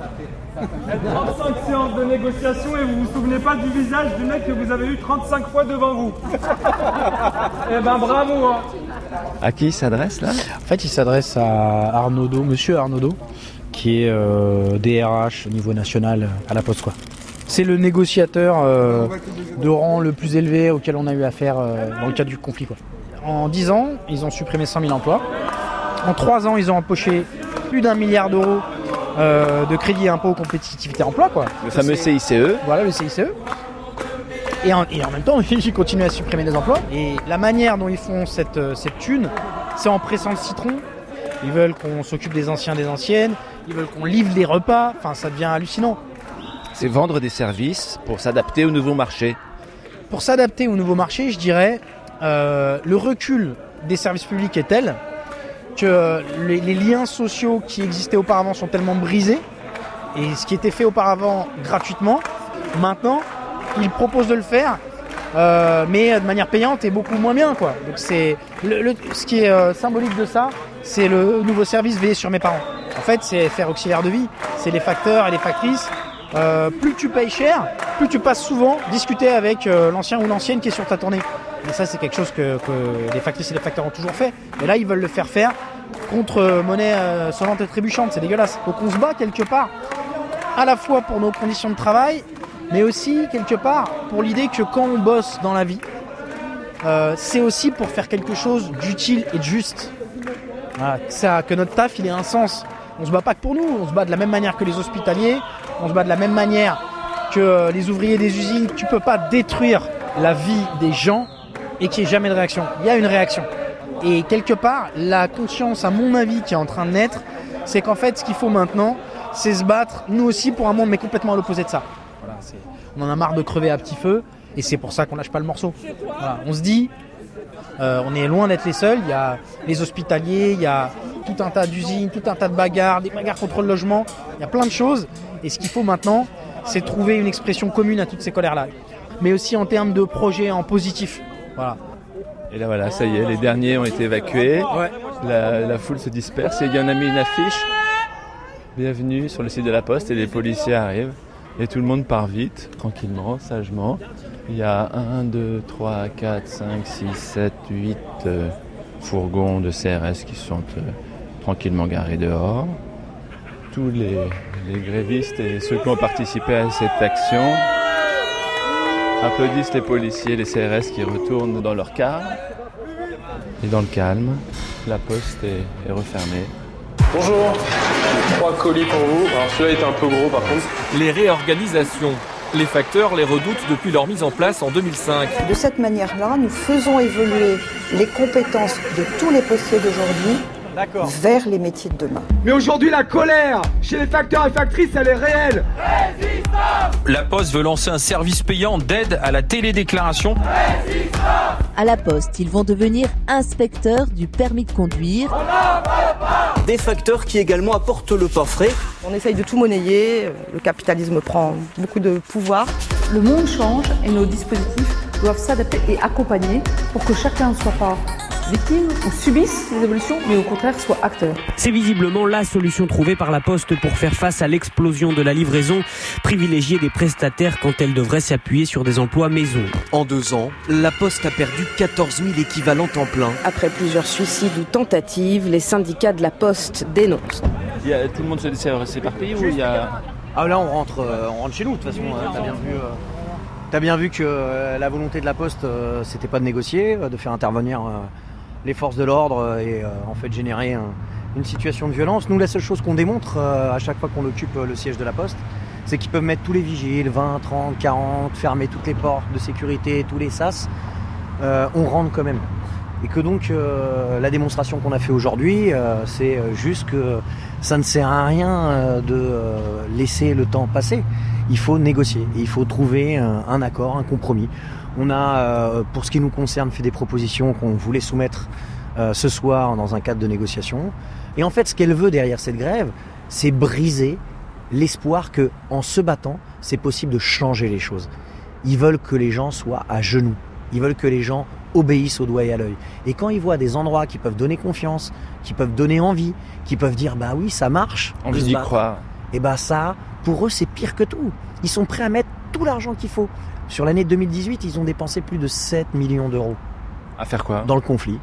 35 séances de négociation et vous vous souvenez pas du visage du mec que vous avez eu 35 fois devant vous. eh ben bravo hein.
À qui il s'adresse là?
En fait, il s'adresse à Arnaudot, monsieur Arnaudot, qui est euh, DRH au niveau national euh, à la Poste. quoi. C'est le négociateur euh, de rang le plus élevé auquel on a eu affaire euh, dans le cadre du conflit. Quoi. En 10 ans, ils ont supprimé 100 000 emplois. En 3 ans, ils ont empoché plus d'un milliard d'euros euh, de crédit impôt compétitivité emploi. Quoi.
Le fameux CICE.
Voilà, le CICE. Et en, et en même temps, ils continuent à supprimer des emplois. Et la manière dont ils font cette, euh, cette thune, c'est en pressant le citron. Ils veulent qu'on s'occupe des anciens, des anciennes. Ils veulent qu'on livre des repas. Enfin, ça devient hallucinant.
C'est vendre des services pour s'adapter au nouveau marché.
Pour s'adapter au nouveau marché, je dirais, euh, le recul des services publics est tel que euh, les, liens sociaux qui existaient auparavant sont tellement brisés. Et ce qui était fait auparavant gratuitement, maintenant, ils proposent de le faire, euh, mais de manière payante et beaucoup moins bien. Quoi. Donc c'est le, ce qui est euh, symbolique de ça, c'est le nouveau service veillé sur mes parents. En fait, c'est faire auxiliaire de vie. C'est les facteurs et les factrices. Plus tu payes cher, plus tu passes souvent discuter avec l'ancien ou l'ancienne qui est sur ta tournée. Et ça, c'est quelque chose que, les factrices et les facteurs ont toujours fait. Et là, ils veulent le faire faire contre euh, monnaie euh, sonnante et trébuchante. C'est dégueulasse. Donc on se bat quelque part, à la fois pour nos conditions de travail, mais aussi quelque part pour l'idée que quand on bosse dans la vie, euh, c'est aussi pour faire quelque chose d'utile et de juste. Ça, que notre taf, il ait un sens. On se bat pas que pour nous, on se bat de la même manière que les hospitaliers, on se bat de la même manière que euh, les ouvriers des usines. Tu peux pas détruire la vie des gens et qu'il n'y ait jamais de réaction. Il y a une réaction. Et quelque part, la conscience, à mon avis, qui est en train de naître, c'est qu'en fait, ce qu'il faut maintenant, c'est se battre, nous aussi, pour un monde, mais complètement à l'opposé de ça. On en a marre de crever à petit feu, et c'est pour ça qu'on lâche pas le morceau. On se dit, euh, on est loin d'être les seuls. Il y a les hospitaliers, il y a tout un tas d'usines, tout un tas de bagarres, des bagarres contre le logement. Il y a plein de choses. Et ce qu'il faut maintenant, c'est trouver une expression commune à toutes ces colères-là. Mais aussi en termes de projets en positif. Voilà.
Et là voilà, ça y est, les derniers ont été évacués. La, la foule se disperse et il y en a mis une affiche. Bienvenue sur le site de la poste et les policiers arrivent. Et tout le monde part vite, tranquillement, sagement. Il y a 1, 2, 3, 4, 5, 6, 7, 8 euh, fourgons de CRS qui sont euh, tranquillement garés dehors. Tous les, les grévistes et ceux qui ont participé à cette action applaudissent les policiers, les CRS qui retournent dans leur car. Et dans le calme, la poste est, est refermée.
Bonjour, trois colis pour vous. Alors celui-là est un peu gros par contre.
Les réorganisations. Les facteurs les redoutent depuis leur mise en place en 2005.
De cette manière-là, nous faisons évoluer les compétences de tous les postiers d'aujourd'hui vers les métiers de demain.
Mais aujourd'hui, la colère chez les facteurs et factrices, elle est réelle.
La Poste veut lancer un service payant d'aide à la télédéclaration.
À la poste, ils vont devenir inspecteurs du permis de conduire.
Des facteurs qui également apportent le pas frais.
On essaye de tout monnayer, le capitalisme prend beaucoup de pouvoir.
Le monde change et nos dispositifs doivent s'adapter et accompagner pour que chacun ne soit pas victime ou subisse les évolutions, mais au contraire soit acteur.
C'est visiblement la solution trouvée par la Poste pour faire face à l'explosion de la livraison, privilégier des prestataires quand elle devrait s'appuyer sur des emplois maison.
En deux ans, la Poste a perdu 14 000 équivalents temps plein.
Après plusieurs suicides ou tentatives, les syndicats de la Poste dénoncent.
Il y a- tout le monde s'éparpille ou il y a...
Ah là on rentre, euh, on rentre chez nous de toute façon. euh, T'as bien vu, euh, t'as bien vu que la volonté de la Poste, c'était pas de négocier, de faire intervenir les forces de l'ordre euh, et euh, en fait générer un- une situation de violence. Nous la seule chose qu'on démontre euh, à chaque fois qu'on occupe le siège de la Poste, c'est qu'ils peuvent mettre tous les vigiles, 20, 30, 40, fermer toutes les portes de sécurité, tous les sas. On rentre quand même. Et que donc la démonstration qu'on a fait aujourd'hui, c'est juste que ça ne sert à rien de laisser le temps passer. Il faut négocier, il faut trouver un accord, un compromis. On a, euh, pour ce qui nous concerne, fait des propositions qu'on voulait soumettre euh, ce soir dans un cadre de négociation. Et en fait, ce qu'elle veut derrière cette grève, c'est briser l'espoir que, en se battant, c'est possible de changer les choses. Ils veulent que les gens soient à genoux. Ils veulent que les gens obéissent au doigt et à l'œil. Et quand ils voient des endroits qui peuvent donner confiance, qui peuvent donner envie, qui peuvent dire bah oui, ça marche, se
d'y
battre.
croire.
Et bah ça, pour eux, c'est pire que tout. Ils sont prêts à mettre tout l'argent qu'il faut. Sur l'année 2018, ils ont dépensé plus de 7 millions d'euros.
À faire quoi?
Dans le conflit.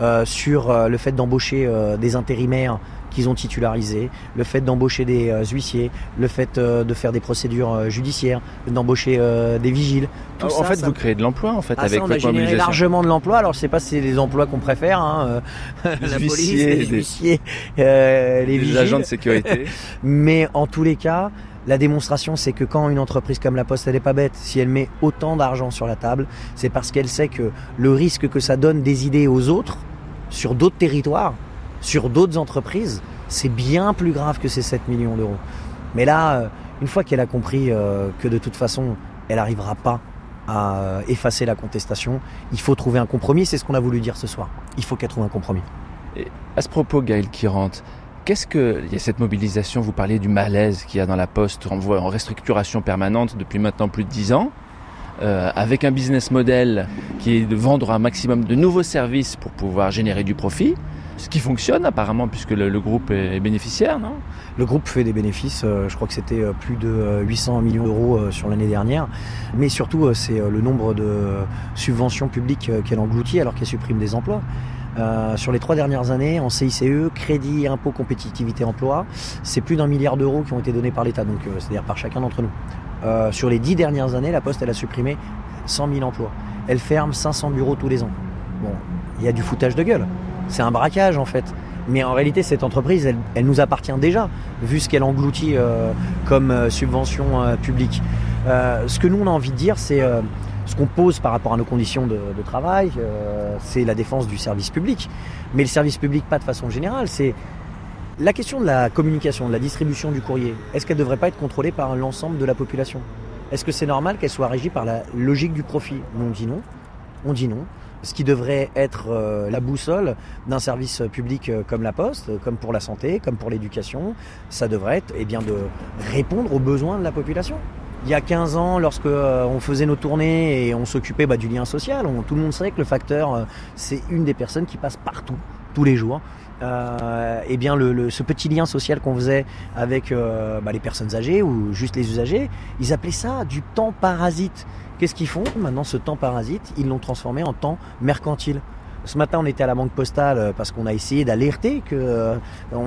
Euh, sur euh, le fait d'embaucher euh, des intérimaires qu'ils ont titularisés, le fait d'embaucher des huissiers, le fait de faire des procédures judiciaires, d'embaucher des vigiles. Tout
en
ça,
fait,
ça-
vous créez de l'emploi en fait
Ah,
avec
ça, on a généré
mobilisation.
largement de l'emploi. Alors je sais pas si c'est les emplois qu'on préfère, hein,
Les
la police,
huissiers,
les
des-
huissiers, les vigiles.
agents de sécurité.
Mais en tous les cas, la démonstration, c'est que quand une entreprise comme la Poste, elle est pas bête, si elle met autant d'argent sur la table, c'est parce qu'elle sait que le risque que ça donne des idées aux autres, sur d'autres territoires, sur d'autres entreprises, c'est bien plus grave que ces 7 millions d'euros. Mais là, euh, une fois qu'elle a compris euh, que de toute façon, elle n'arrivera pas à euh, effacer la contestation, il faut trouver un compromis. C'est ce qu'on a voulu dire ce soir. Il faut qu'elle trouve un compromis.
Et à ce propos, Gaël Kirante, qu'est-ce que il y a cette mobilisation Vous parliez du malaise qu'il y a dans la Poste. En restructuration permanente depuis maintenant plus de 10 ans. euh, avec un business model qui est de vendre un maximum de nouveaux services pour pouvoir générer du profit, ce qui fonctionne apparemment puisque le, groupe est bénéficiaire, non?
Le groupe fait des bénéfices, euh, je crois que c'était euh, plus de euh, 800 millions d'euros sur l'année dernière, mais surtout c'est le nombre de subventions publiques qu'elle engloutit alors qu'elle supprime des emplois. Euh, sur les trois dernières années, en CICE, crédit, impôt, compétitivité, emploi, c'est plus d'un milliard d'euros qui ont été donnés par l'État, donc euh, c'est-à-dire par chacun d'entre nous. Euh, sur les dix dernières années, la Poste elle a supprimé 100 000 emplois. Elle ferme 500 bureaux tous les ans. Bon, il y a du foutage de gueule. C'est un braquage en fait. Mais en réalité, cette entreprise, elle, elle nous appartient déjà, vu ce qu'elle engloutit comme subvention publique. Ce que nous, on a envie de dire, c'est ce qu'on pose par rapport à nos conditions de, travail, euh, c'est la défense du service public. Mais le service public, pas de façon générale, c'est la question de la communication, de la distribution du courrier. Est-ce qu'elle ne devrait pas être contrôlée par l'ensemble de la population? Est-ce que c'est normal qu'elle soit régie par la logique du profit? On dit non. On dit non ce qui devrait être euh, la boussole d'un service public euh, comme la Poste, comme pour la santé, comme pour l'éducation, ça devrait être eh bien, de répondre aux besoins de la population. Il y a 15 ans, lorsque euh, on faisait nos tournées et on s'occupait bah, du lien social, tout le monde savait que le facteur, euh, c'est une des personnes qui passe partout, tous les jours. Euh, eh bien, le, le- ce petit lien social qu'on faisait avec euh, bah, les personnes âgées ou juste les usagers, ils appelaient ça du temps parasite. Qu'est-ce qu'ils font Maintenant, ce temps parasite, ils l'ont transformé en temps mercantile. Ce matin, on était à la banque postale euh, parce qu'on a essayé d'alerter que euh,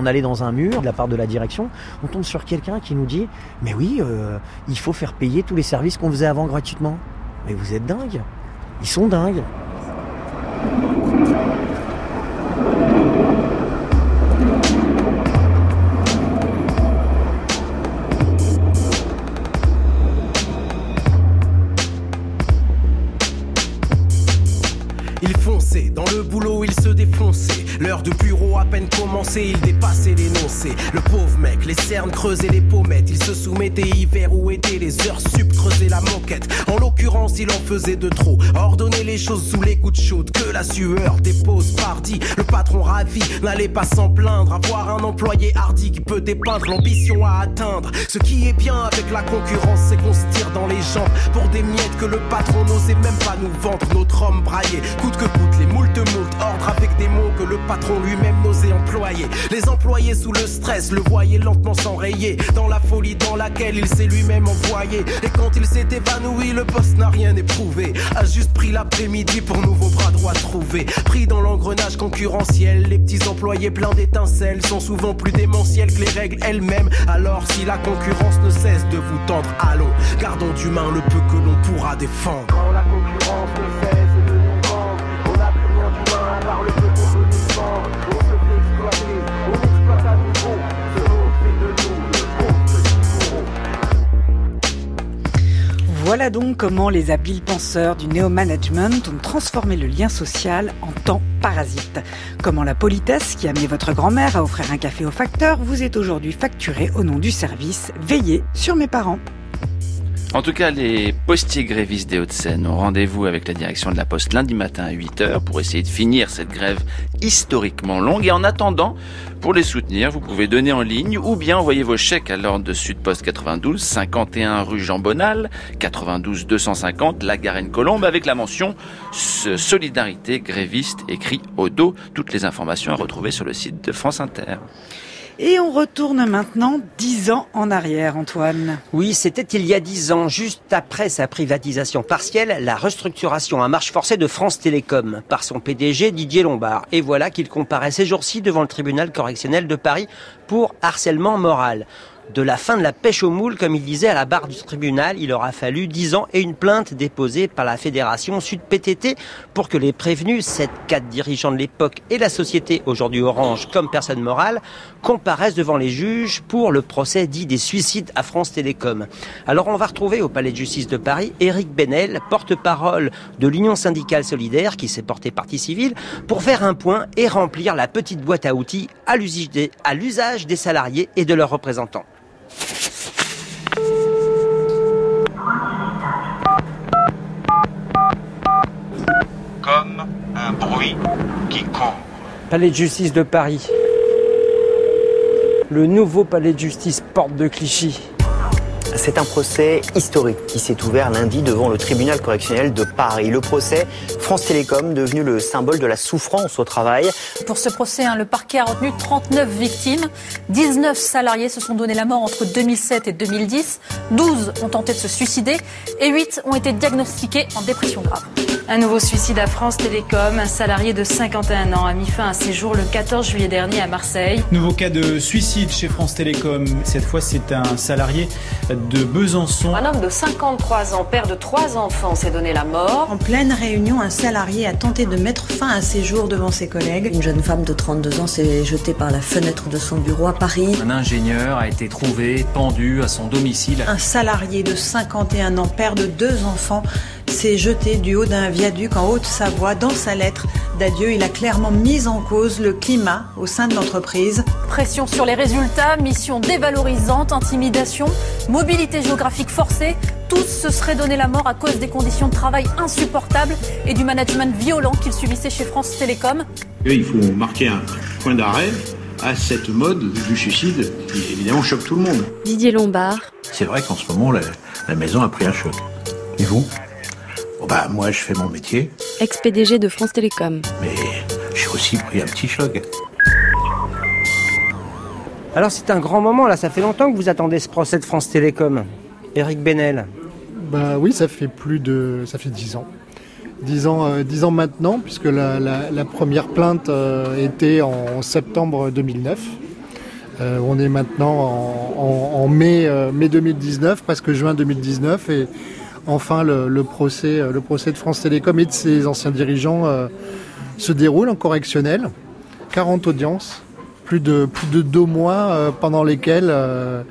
allait dans un mur de la part de la direction. On tombe sur quelqu'un qui nous dit "Mais oui, euh, il faut faire payer tous les services qu'on faisait avant gratuitement." Mais vous êtes dingue Ils sont dingues.
Défonçait. L'heure de bureau à peine commencée, il dépassait l'énoncé. Le pauvre mec, les cernes creusaient les pommettes. Il se soumettait hiver ou été, les heures sup creusaient la moquette. En l'occurrence, il en faisait de trop. Ordonner les choses sous les gouttes chaudes, que la sueur dépose pardi. Le patron ravi n'allait pas s'en plaindre. Avoir un employé hardi qui peut dépeindre l'ambition à atteindre. Ce qui est bien avec la concurrence, c'est qu'on se tire dans les jambes pour des miettes que le patron n'osait même pas nous vendre. Notre homme braillé, coûte que coûte, les moult moult ordres avec des mots que le patron lui-même n'osait employer. Les employés sous le stress le voyaient lentement s'enrayer dans la folie dans laquelle il s'est lui-même envoyé. Et quand il s'est évanoui, le boss n'a rien éprouvé. A juste pris l'après-midi pour nouveau bras droit trouvé. Pris dans l'engrenage concurrentiel, les petits employés pleins d'étincelles sont souvent plus démentiels que les règles elles-mêmes. Alors si la concurrence ne cesse de vous tendre, allons, gardons d'humain le peu que l'on pourra défendre.
Voilà donc comment les habiles penseurs du néo-management ont transformé le lien social en temps parasite. Comment la politesse qui a amené votre grand-mère à offrir un café au facteur vous est aujourd'hui facturée au nom du service Veillez sur mes parents.
En tout cas, les postiers grévistes des Hauts-de-Seine ont rendez-vous avec la direction de la Poste lundi matin à 8h pour essayer de finir cette grève historiquement longue. Et en attendant, pour les soutenir, vous pouvez donner en ligne ou bien envoyer vos chèques à l'ordre de Sud Poste 92, 51 rue Jean Bonal, 92 250 La Garenne-Colombe avec la mention Solidarité gréviste écrit au dos. Toutes les informations à retrouver sur le site de France Inter.
Et on retourne maintenant dix ans en arrière, Antoine.
Oui, c'était il y a dix ans, juste après sa privatisation partielle, la restructuration à marche forcée de France Télécom par son PDG Didier Lombard. Et voilà qu'il comparaît ces jours-ci devant le tribunal correctionnel de Paris pour harcèlement moral de la fin de la pêche aux moules, comme il disait à la barre du tribunal, il aura fallu 10 ans et une plainte déposée par la fédération Sud PTT pour que les prévenus, sept quatre dirigeants de l'époque et la société, aujourd'hui Orange comme personne morale, comparaissent devant les juges pour le procès dit des suicides à France Télécom. Alors on va retrouver au Palais de justice de Paris Éric Benel, porte-parole de l'Union syndicale solidaire qui s'est porté partie civile, pour faire un point et remplir la petite boîte à outils à l'usage des salariés et de leurs représentants.
Comme un bruit qui court.
Palais de justice de Paris. Le nouveau palais de justice porte de Clichy.
C'est un procès historique qui s'est ouvert lundi devant le tribunal correctionnel de Paris. Le procès France Télécom, devenu le symbole de la souffrance au travail.
Pour ce procès, hein, le parquet a retenu 39 victimes. 19 salariés se sont donné la mort entre 2007 et 2010. 12 ont tenté de se suicider et 8 ont été diagnostiqués en dépression grave. Un nouveau suicide à France Télécom. Un salarié de 51 ans a mis fin à ses jours le 14 juillet dernier à Marseille.
Nouveau cas de suicide chez France Télécom. Cette fois, c'est un salarié de Besançon.
Un homme de 53 ans, père de trois enfants, s'est donné la mort.
En pleine réunion, un salarié a tenté de mettre fin à ses jours devant ses collègues.
Une jeune femme de 32 ans s'est jetée par la fenêtre de son bureau à Paris.
Un ingénieur a été trouvé pendu à son domicile.
Un salarié de 51 ans, père de deux enfants, s'est jeté du haut d'un viaduc en Haute-Savoie. Dans sa lettre d'adieu, il a clairement mis en cause le climat au sein de l'entreprise.
Pression sur les résultats, mission dévalorisante, intimidation, mobilité géographique forcée. Tous se seraient donné la mort à cause des conditions de travail insupportables et du management violent qu'il subissait chez France Télécom.
Il faut marquer un point d'arrêt à cette mode du suicide qui évidemment choque tout le monde.
Didier Lombard.
C'est vrai qu'en ce moment, la, la maison a pris un choc. Et vous? Bah, moi, je fais mon métier.
Ex-PDG de France Télécom.
Mais j'ai aussi pris un petit choc.
Alors, c'est un grand moment, là. Ça fait longtemps que vous attendez ce procès de France Télécom. Éric Benel.
Bah oui, ça fait plus de. Ça fait dix ans. Dix ans, euh, dix ans maintenant, puisque la, la- la première plainte euh, était en septembre 2009. Euh, on est maintenant en, en- en mai, euh, mai 2019, presque juin 2019, et enfin le, le procès, euh, le procès de France Télécom et de ses anciens dirigeants euh, se déroule en correctionnel. 40 audiences, plus de, deux mois euh, pendant lesquels euh,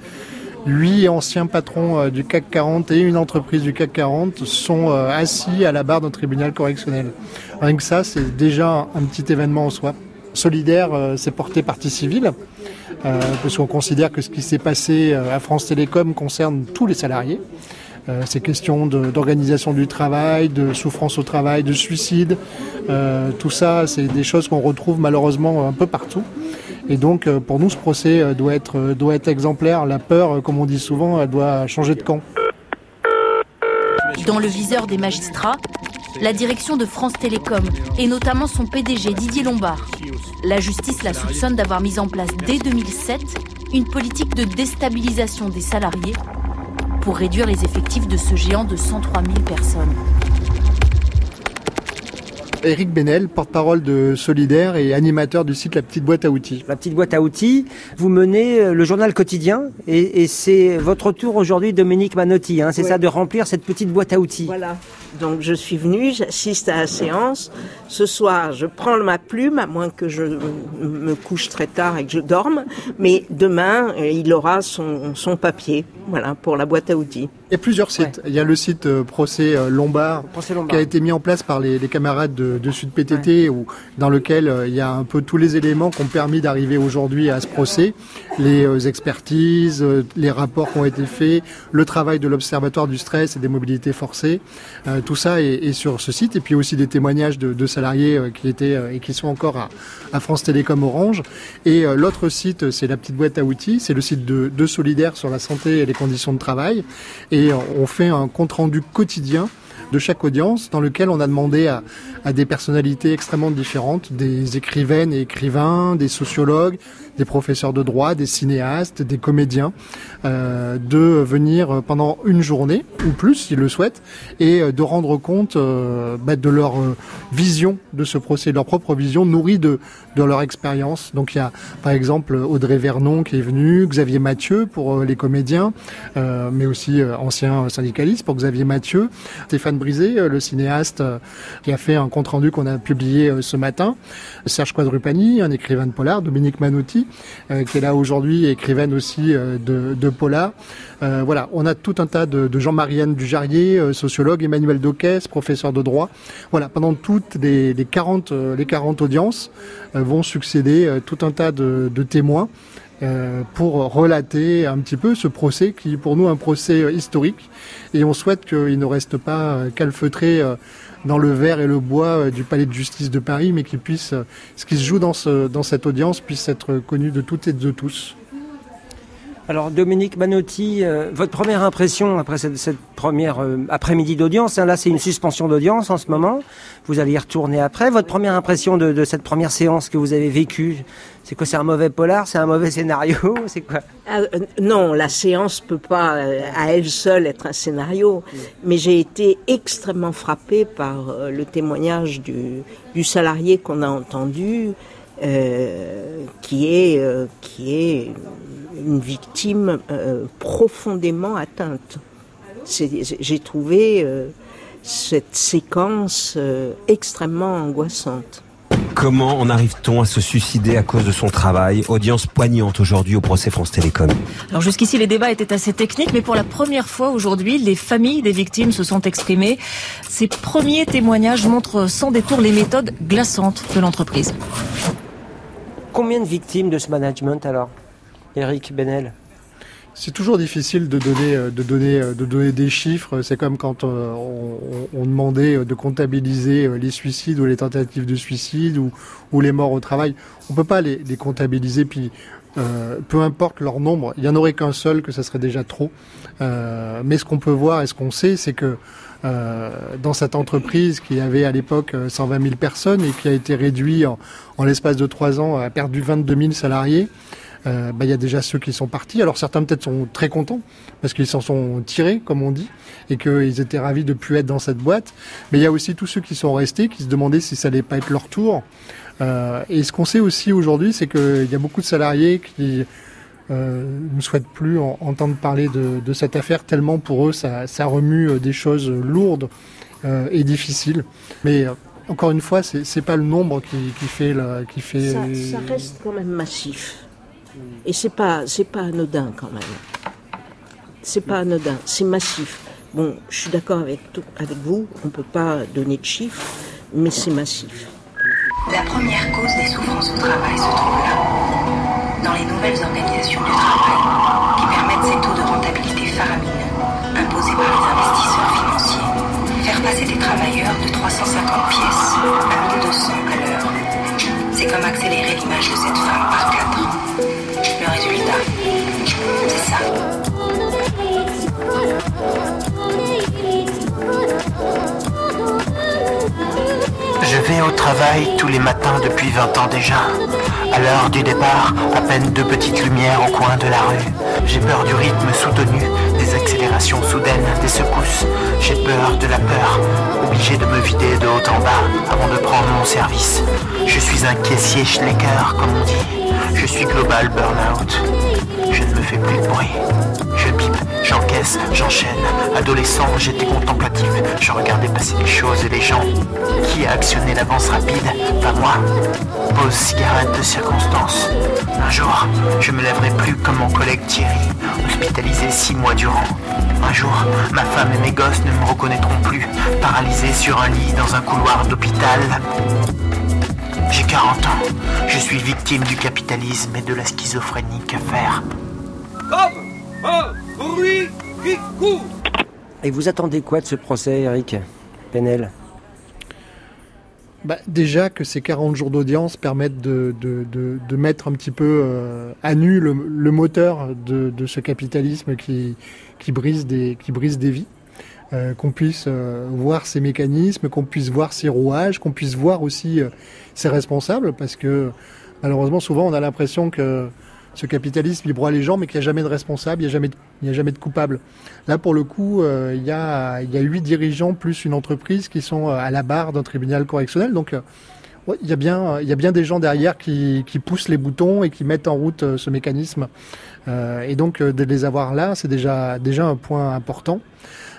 lui, ancien patron euh, du CAC 40 et une entreprise du CAC 40 sont assis à la barre d'un tribunal correctionnel. Rien que ça, c'est déjà un petit événement en soi. Solidaire s'est porté partie civile, parce qu'on considère que ce qui s'est passé à France Télécom concerne tous les salariés. Euh, ces questions d'organisation du travail, de souffrance au travail, de suicide, euh, tout ça, c'est des choses qu'on retrouve malheureusement un peu partout. Et donc, euh, pour nous, ce procès doit être, exemplaire. La peur, comme on dit souvent, doit changer de camp.
Dans le viseur des magistrats, la direction de France Télécom et notamment son PDG Didier Lombard. La justice la soupçonne d'avoir mis en place dès 2007 une politique de déstabilisation des salariés pour réduire les effectifs de ce géant de 103 000 personnes.
Éric Benel, porte-parole de Solidaire et animateur du site La Petite Boîte à Outils.
La petite boîte à outils, vous menez euh, le journal quotidien et, et c'est votre tour aujourd'hui, Dominique Manotti, hein, c'est
Ouais.
ça, de remplir cette petite boîte à outils.
Voilà. Donc je suis venue, j'assiste à la séance. Ce soir, je prends ma plume, à moins que je me couche très tard et que je dorme. Mais demain, euh, il aura son, son papier, voilà, pour la boîte à outils.
Il y a plusieurs sites. Il y a le site euh, Procès euh, Lombard,
Lombard.
qui a été mis en place par les, les camarades de, de Sud PTT, où, dans lequel euh, il y a un peu tous les éléments qui ont permis d'arriver aujourd'hui à ce procès. Les euh, expertises, euh, les rapports qui ont été faits, le travail de l'Observatoire du stress et des mobilités forcées. Euh, tout ça est, est sur ce site. Et puis aussi des témoignages de, de salariés euh, qui étaient euh, et qui sont encore à, à France Télécom Orange. Et euh, l'autre site, c'est la petite boîte à outils. C'est le site de, de Solidaire sur la santé et les conditions de travail. Et euh, on fait un compte rendu quotidien de chaque audience dans lequel on a demandé à, à des personnalités extrêmement différentes, des écrivaines et écrivains, des sociologues, des professeurs de droit, des cinéastes, des comédiens, euh, de venir pendant une journée ou plus s'ils le souhaitent et euh, de rendre compte euh, bah, de leur euh, vision de ce procès, leur propre vision nourrie de, de leur expérience. Donc il y a par exemple Audrey Vernon qui est venue, Xavier Mathieu pour les comédiens, mais aussi ancien syndicaliste pour Xavier Mathieu, Stéphane Brisé, le cinéaste qui a fait un compte rendu qu'on a publié ce matin, Serge Quadrupani, un écrivain de polar, Dominique Manotti, qui est là aujourd'hui, écrivaine aussi de, de polar. Euh, voilà, on a tout un tas de, Jean-Marianne Dujarrier, euh, sociologue, Emmanuel Doquès, professeur de droit. Voilà, pendant toutes les, les 40, les 40 audiences vont succéder tout un tas de, témoins. Euh, pour relater un petit peu ce procès qui est pour nous un procès historique et on souhaite qu'il ne reste pas calfeutré dans le verre et le bois du palais de justice de Paris mais qu'il puisse ce qui se joue dans, ce, dans cette audience puisse être connu de toutes et de tous.
Alors Dominique Manotti, euh, votre première impression après cette, première euh, après-midi d'audience, hein, là c'est une suspension d'audience en ce moment, vous allez y retourner après, votre première impression de cette première séance que vous avez vécue, c'est quoi, c'est un mauvais polar, c'est un mauvais scénario, c'est quoi
ah, euh, Non, la séance peut pas à elle seule être un scénario, mais j'ai été extrêmement frappée par le témoignage du, du salarié qu'on a entendu, qui est qui est une victime euh, profondément atteinte. J'ai trouvé euh, cette séquence euh, extrêmement angoissante.
Comment en arrive-t-on à se suicider à cause de son travail Audience poignante aujourd'hui au procès France Télécom.
Alors jusqu'ici, les débats étaient assez techniques, mais pour la première fois aujourd'hui, les familles des victimes se sont exprimées. Ces premiers témoignages montrent sans détour les méthodes glaçantes de l'entreprise.
Combien de victimes de ce management alors Eric Benel?
C'est toujours difficile de donner, euh, de donner, euh, de donner des chiffres. C'est comme quand euh, on, demandait de comptabiliser les suicides ou les tentatives de suicide ou, ou les morts au travail. On peut pas les, comptabiliser. Puis peu importe leur nombre, il y en aurait qu'un seul, que ça serait déjà trop. mais ce qu'on peut voir et ce qu'on sait, c'est que dans cette entreprise qui avait à l'époque 120 000 personnes et qui a été réduite en, en l'espace de trois ans, a perdu 22 000 salariés. Euh, bah, il y a déjà ceux qui sont partis. Alors certains peut-être sont très contents parce qu'ils s'en sont tirés, comme on dit, et qu'ils étaient ravis de plus être dans cette boîte. Mais il y a aussi tous ceux qui sont restés, qui se demandaient si ça allait pas être leur tour. Euh, et ce qu'on sait aussi aujourd'hui, c'est qu'il y a beaucoup de salariés qui euh, ne souhaitent plus entendre parler de, cette affaire tellement pour eux ça, remue des choses lourdes et difficiles. Mais encore une fois, c'est pas le nombre qui, fait qui fait.
ça reste quand même massif. Et c'est pas, pas anodin quand même. C'est pas anodin, c'est massif. Bon, je suis d'accord avec, avec vous, on ne peut pas donner de chiffres, mais c'est massif.
La première cause des souffrances au travail se trouve là, dans les nouvelles organisations du travail qui permettent ces taux de rentabilité faramineux imposés par les investisseurs financiers. Faire passer des travailleurs de 350 pièces à 1200 à l'heure, c'est comme accélérer l'image de cette femme par quatre.
Je vais au travail tous les matins depuis 20 ans déjà. À l'heure du départ, à peine deux petites lumières au coin de la rue. J'ai peur du rythme soutenu, des accélérations soudaines, des secousses. J'ai peur de la peur, obligé de me vider de haut en bas avant de prendre mon service. Je suis un caissier Schlecker, comme on dit. Je suis global burnout. Plus de bruit. Je pipe, j'encaisse, j'enchaîne. Adolescent, j'étais contemplatif. Je regardais passer les choses et les gens. Qui a actionné l'avance rapide Pas moi. Pause cigarette de circonstance. Un jour, je me lèverai plus comme mon collègue Thierry, hospitalisé six mois durant. Un jour, ma femme et mes gosses ne me reconnaîtront plus, paralysés sur un lit dans un couloir d'hôpital. J'ai 40 ans. Je suis victime du capitalisme et de la schizophrénie. Que faire?
Comme un bruit qui court Et vous attendez quoi de ce procès, Eric Penel?
Bah, déjà que ces 40 jours d'audience permettent de, mettre un petit peu euh, à nu le, moteur de, ce capitalisme qui, brise des, qui brise des vies. euh, qu'on puisse euh, voir ces mécanismes, qu'on puisse voir ces rouages, qu'on puisse voir aussi ses responsables, parce que malheureusement souvent on a l'impression que ce capitalisme il broie les gens, mais qu'il n'y a jamais de responsable, il n'y a jamais de, coupable. Là pour le coup, il y a il y a huit dirigeants plus une entreprise qui sont à la barre d'un tribunal correctionnel, donc il y a bien, il y a bien des gens derrière qui, poussent les boutons et qui mettent en route ce mécanisme. Euh, et donc de les avoir là, c'est déjà un point important.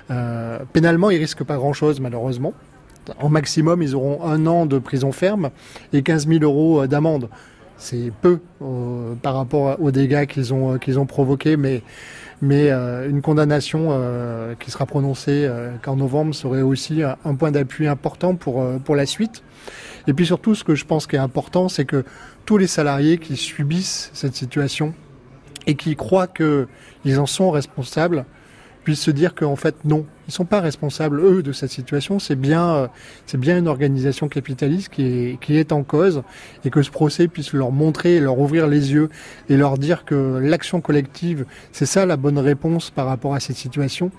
Euh, pénalement, ils risquent pas grand-chose, malheureusement. En maximum, ils auront un an de prison ferme et 15 000 euros euh, d'amende. C'est peu euh, par rapport aux dégâts qu'ils ont, qu'ils ont provoqués, mais, mais une condamnation qui sera prononcée qu'en novembre serait aussi un point d'appui important pour, pour la suite. Et puis surtout, ce que je pense qui est important, c'est que tous les salariés qui subissent cette situation et qui croient qu'ils en sont responsables puissent se dire qu'en fait non, ils sont pas responsables eux de cette situation. C'est bien, euh, c'est bien une organisation capitaliste qui est, qui est en cause et que ce procès puisse leur montrer, leur ouvrir les yeux et leur dire que l'action collective, c'est ça la bonne réponse par rapport à cette situation.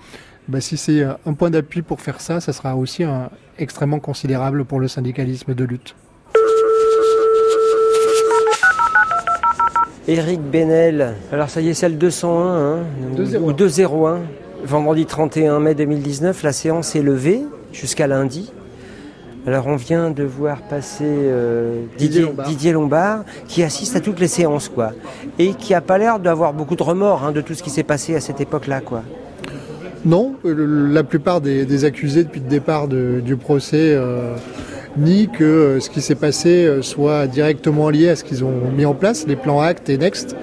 Ben, si c'est un point d'appui pour faire ça, ça sera aussi un, extrêmement considérable pour le syndicalisme de lutte.
Éric Benel, alors ça y est, c'est le 201, hein, ou 201 vendredi 31 mai 2019, la séance est levée jusqu'à lundi. Alors on vient de voir passer euh, Didier, Lombard. qui assiste à toutes les séances, quoi, et qui a pas l'air d'avoir beaucoup de remords hein, de tout ce qui s'est passé à cette époque-là, quoi.
Non, euh, la plupart des, accusés depuis le départ du procès euh, nient que ce qui s'est passé soit directement lié à ce qu'ils ont mis en place, les plans Act et Next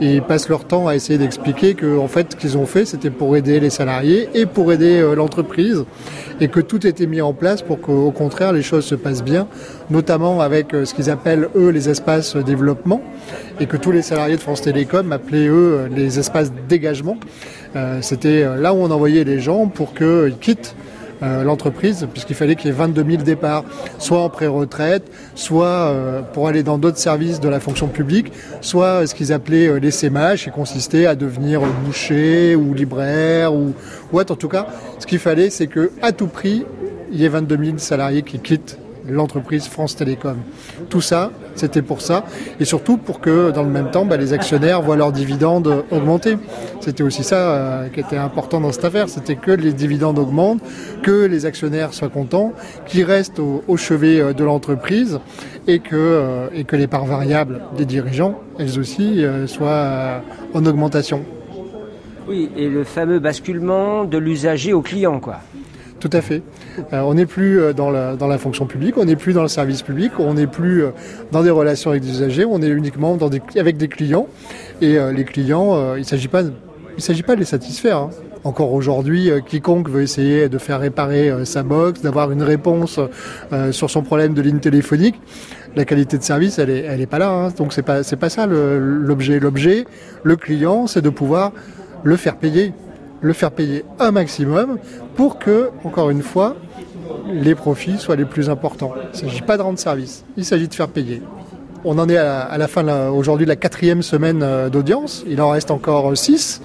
ils passent leur temps à essayer d'expliquer que en fait ce qu'ils ont fait c'était pour aider les salariés et pour aider euh, l'entreprise et que tout était mis en place pour qu'au contraire les choses se passent bien, notamment avec euh, ce qu'ils appellent eux les espaces développement et que tous les salariés de France Télécom appelaient eux les espaces dégagement. Euh, c'était là où on envoyait les gens pour qu'ils quittent euh, l'entreprise, puisqu'il fallait qu'il y ait 22 000 départs, soit en pré-retraite, soit euh, pour aller dans d'autres services de la fonction publique, soit ce qu'ils appelaient euh, les qui consistait à devenir boucher ou libraire ou, autre. En tout cas, ce qu'il fallait, c'est que à tout prix, il y ait 22 000 salariés qui quittent l'entreprise France Télécom. Tout ça, c'était pour ça, et surtout pour que dans le même temps, bah, les actionnaires voient leurs dividendes augmenter. C'était aussi ça euh, qui était important dans cette affaire, c'était que les dividendes augmentent, que les actionnaires soient contents, qu'ils restent au, chevet euh, de l'entreprise, euh, et que les parts variables des dirigeants, elles aussi, soient en augmentation.
Oui, et le fameux basculement de l'usager au client, quoi.
Tout à fait. Euh, on n'est plus euh, dans la, fonction publique, on n'est plus dans le service public, on n'est plus euh, dans des relations avec des usagers, on est uniquement avec des clients. Et les clients, il ne s'agit pas, de les satisfaire. Hein. Encore aujourd'hui, quiconque veut essayer de faire réparer sa box, d'avoir une réponse sur son problème de ligne téléphonique, la qualité de service, elle est, elle est pas là. Hein. Donc c'est pas, c'est pas ça l'objet. L'objet, le client, c'est de pouvoir le faire payer le faire payer un maximum pour que, encore une fois, les profits soient les plus importants. Il ne s'agit pas de rendre service, il s'agit de faire payer. On en est à la, fin aujourd'hui de la quatrième semaine euh, d'audience, il en reste encore euh, six.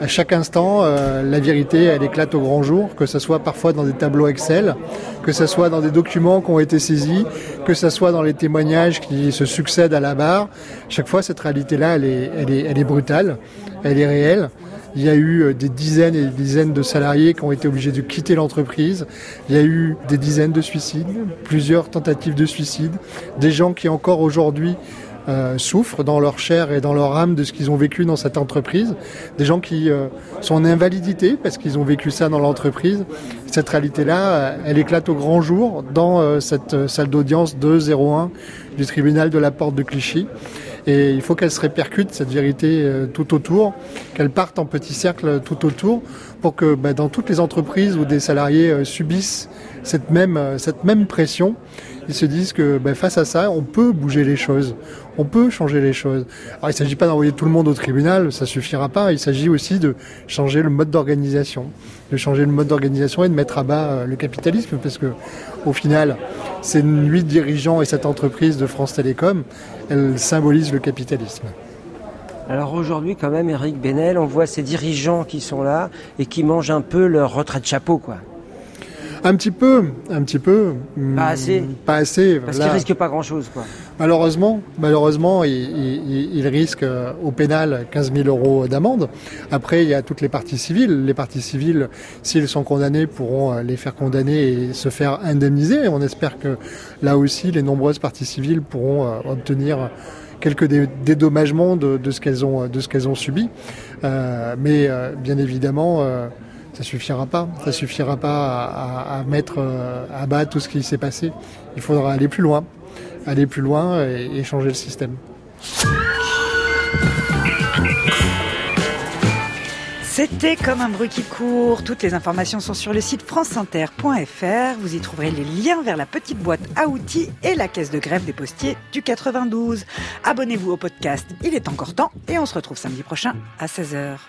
À chaque instant, euh, la vérité, elle éclate au grand jour, que ce soit parfois dans des tableaux Excel, que ce soit dans des documents qui ont été saisis, que ce soit dans les témoignages qui se succèdent à la barre. Chaque fois, cette réalité-là, elle est, brutale, elle est réelle. Il y a eu euh, des dizaines et des dizaines de salariés qui ont été obligés de quitter l'entreprise. Il y a eu des dizaines de suicides, plusieurs tentatives de suicide, des gens qui encore aujourd'hui euh, souffrent dans leur chair et dans leur âme de ce qu'ils ont vécu dans cette entreprise, des gens qui euh, sont en invalidité parce qu'ils ont vécu ça dans l'entreprise. Cette réalité-là, elle éclate au grand jour dans cette salle d'audience 201 du tribunal de la Porte de Clichy. Et il faut qu'elle se répercute, cette vérité, euh, tout autour, qu'elle parte en petits cercles tout autour, pour que bah, dans toutes les entreprises où des salariés euh, subissent cette même, euh, cette même pression, ils se disent que bah, face à ça, on peut bouger les choses, on peut changer les choses. Alors il ne s'agit pas d'envoyer tout le monde au tribunal, ça suffira pas, il s'agit aussi de changer le mode d'organisation, de changer le mode d'organisation et de mettre à bas le capitalisme, parce que au final, ces huit dirigeants et cette entreprise de France Télécom, elle symbolise le capitalisme.
Alors aujourd'hui, quand même, Eric Benel, on voit ces dirigeants qui sont là et qui mangent un peu leur retraite chapeau, quoi.
Un petit peu, un petit peu.
Pas assez.
Pas assez.
Parce qu'ils risquent pas grand-chose, quoi.
Malheureusement, malheureusement, ils, risquent euh, au pénal 15 000 euros d'amende. Après, il y a toutes les parties civiles. Les parties civiles, s'ils sont condamnés, pourront euh, les faire condamner et se faire indemniser. On espère que là aussi, les nombreuses parties civiles pourront euh, obtenir quelques dédommagements de, ce qu'elles ont, de ce qu'elles ont subi. mais bien évidemment ça suffira pas. Ça suffira pas à, mettre à bas tout ce qui s'est passé. Il faudra aller plus loin, aller plus loin et, changer le système.
C'était comme un bruit qui court. Toutes les informations sont sur le site franceinter.fr. Vous y trouverez les liens vers la petite boîte à outils et la caisse de grève des postiers du 92. Abonnez-vous au podcast, il est encore temps et on se retrouve samedi prochain à 16h.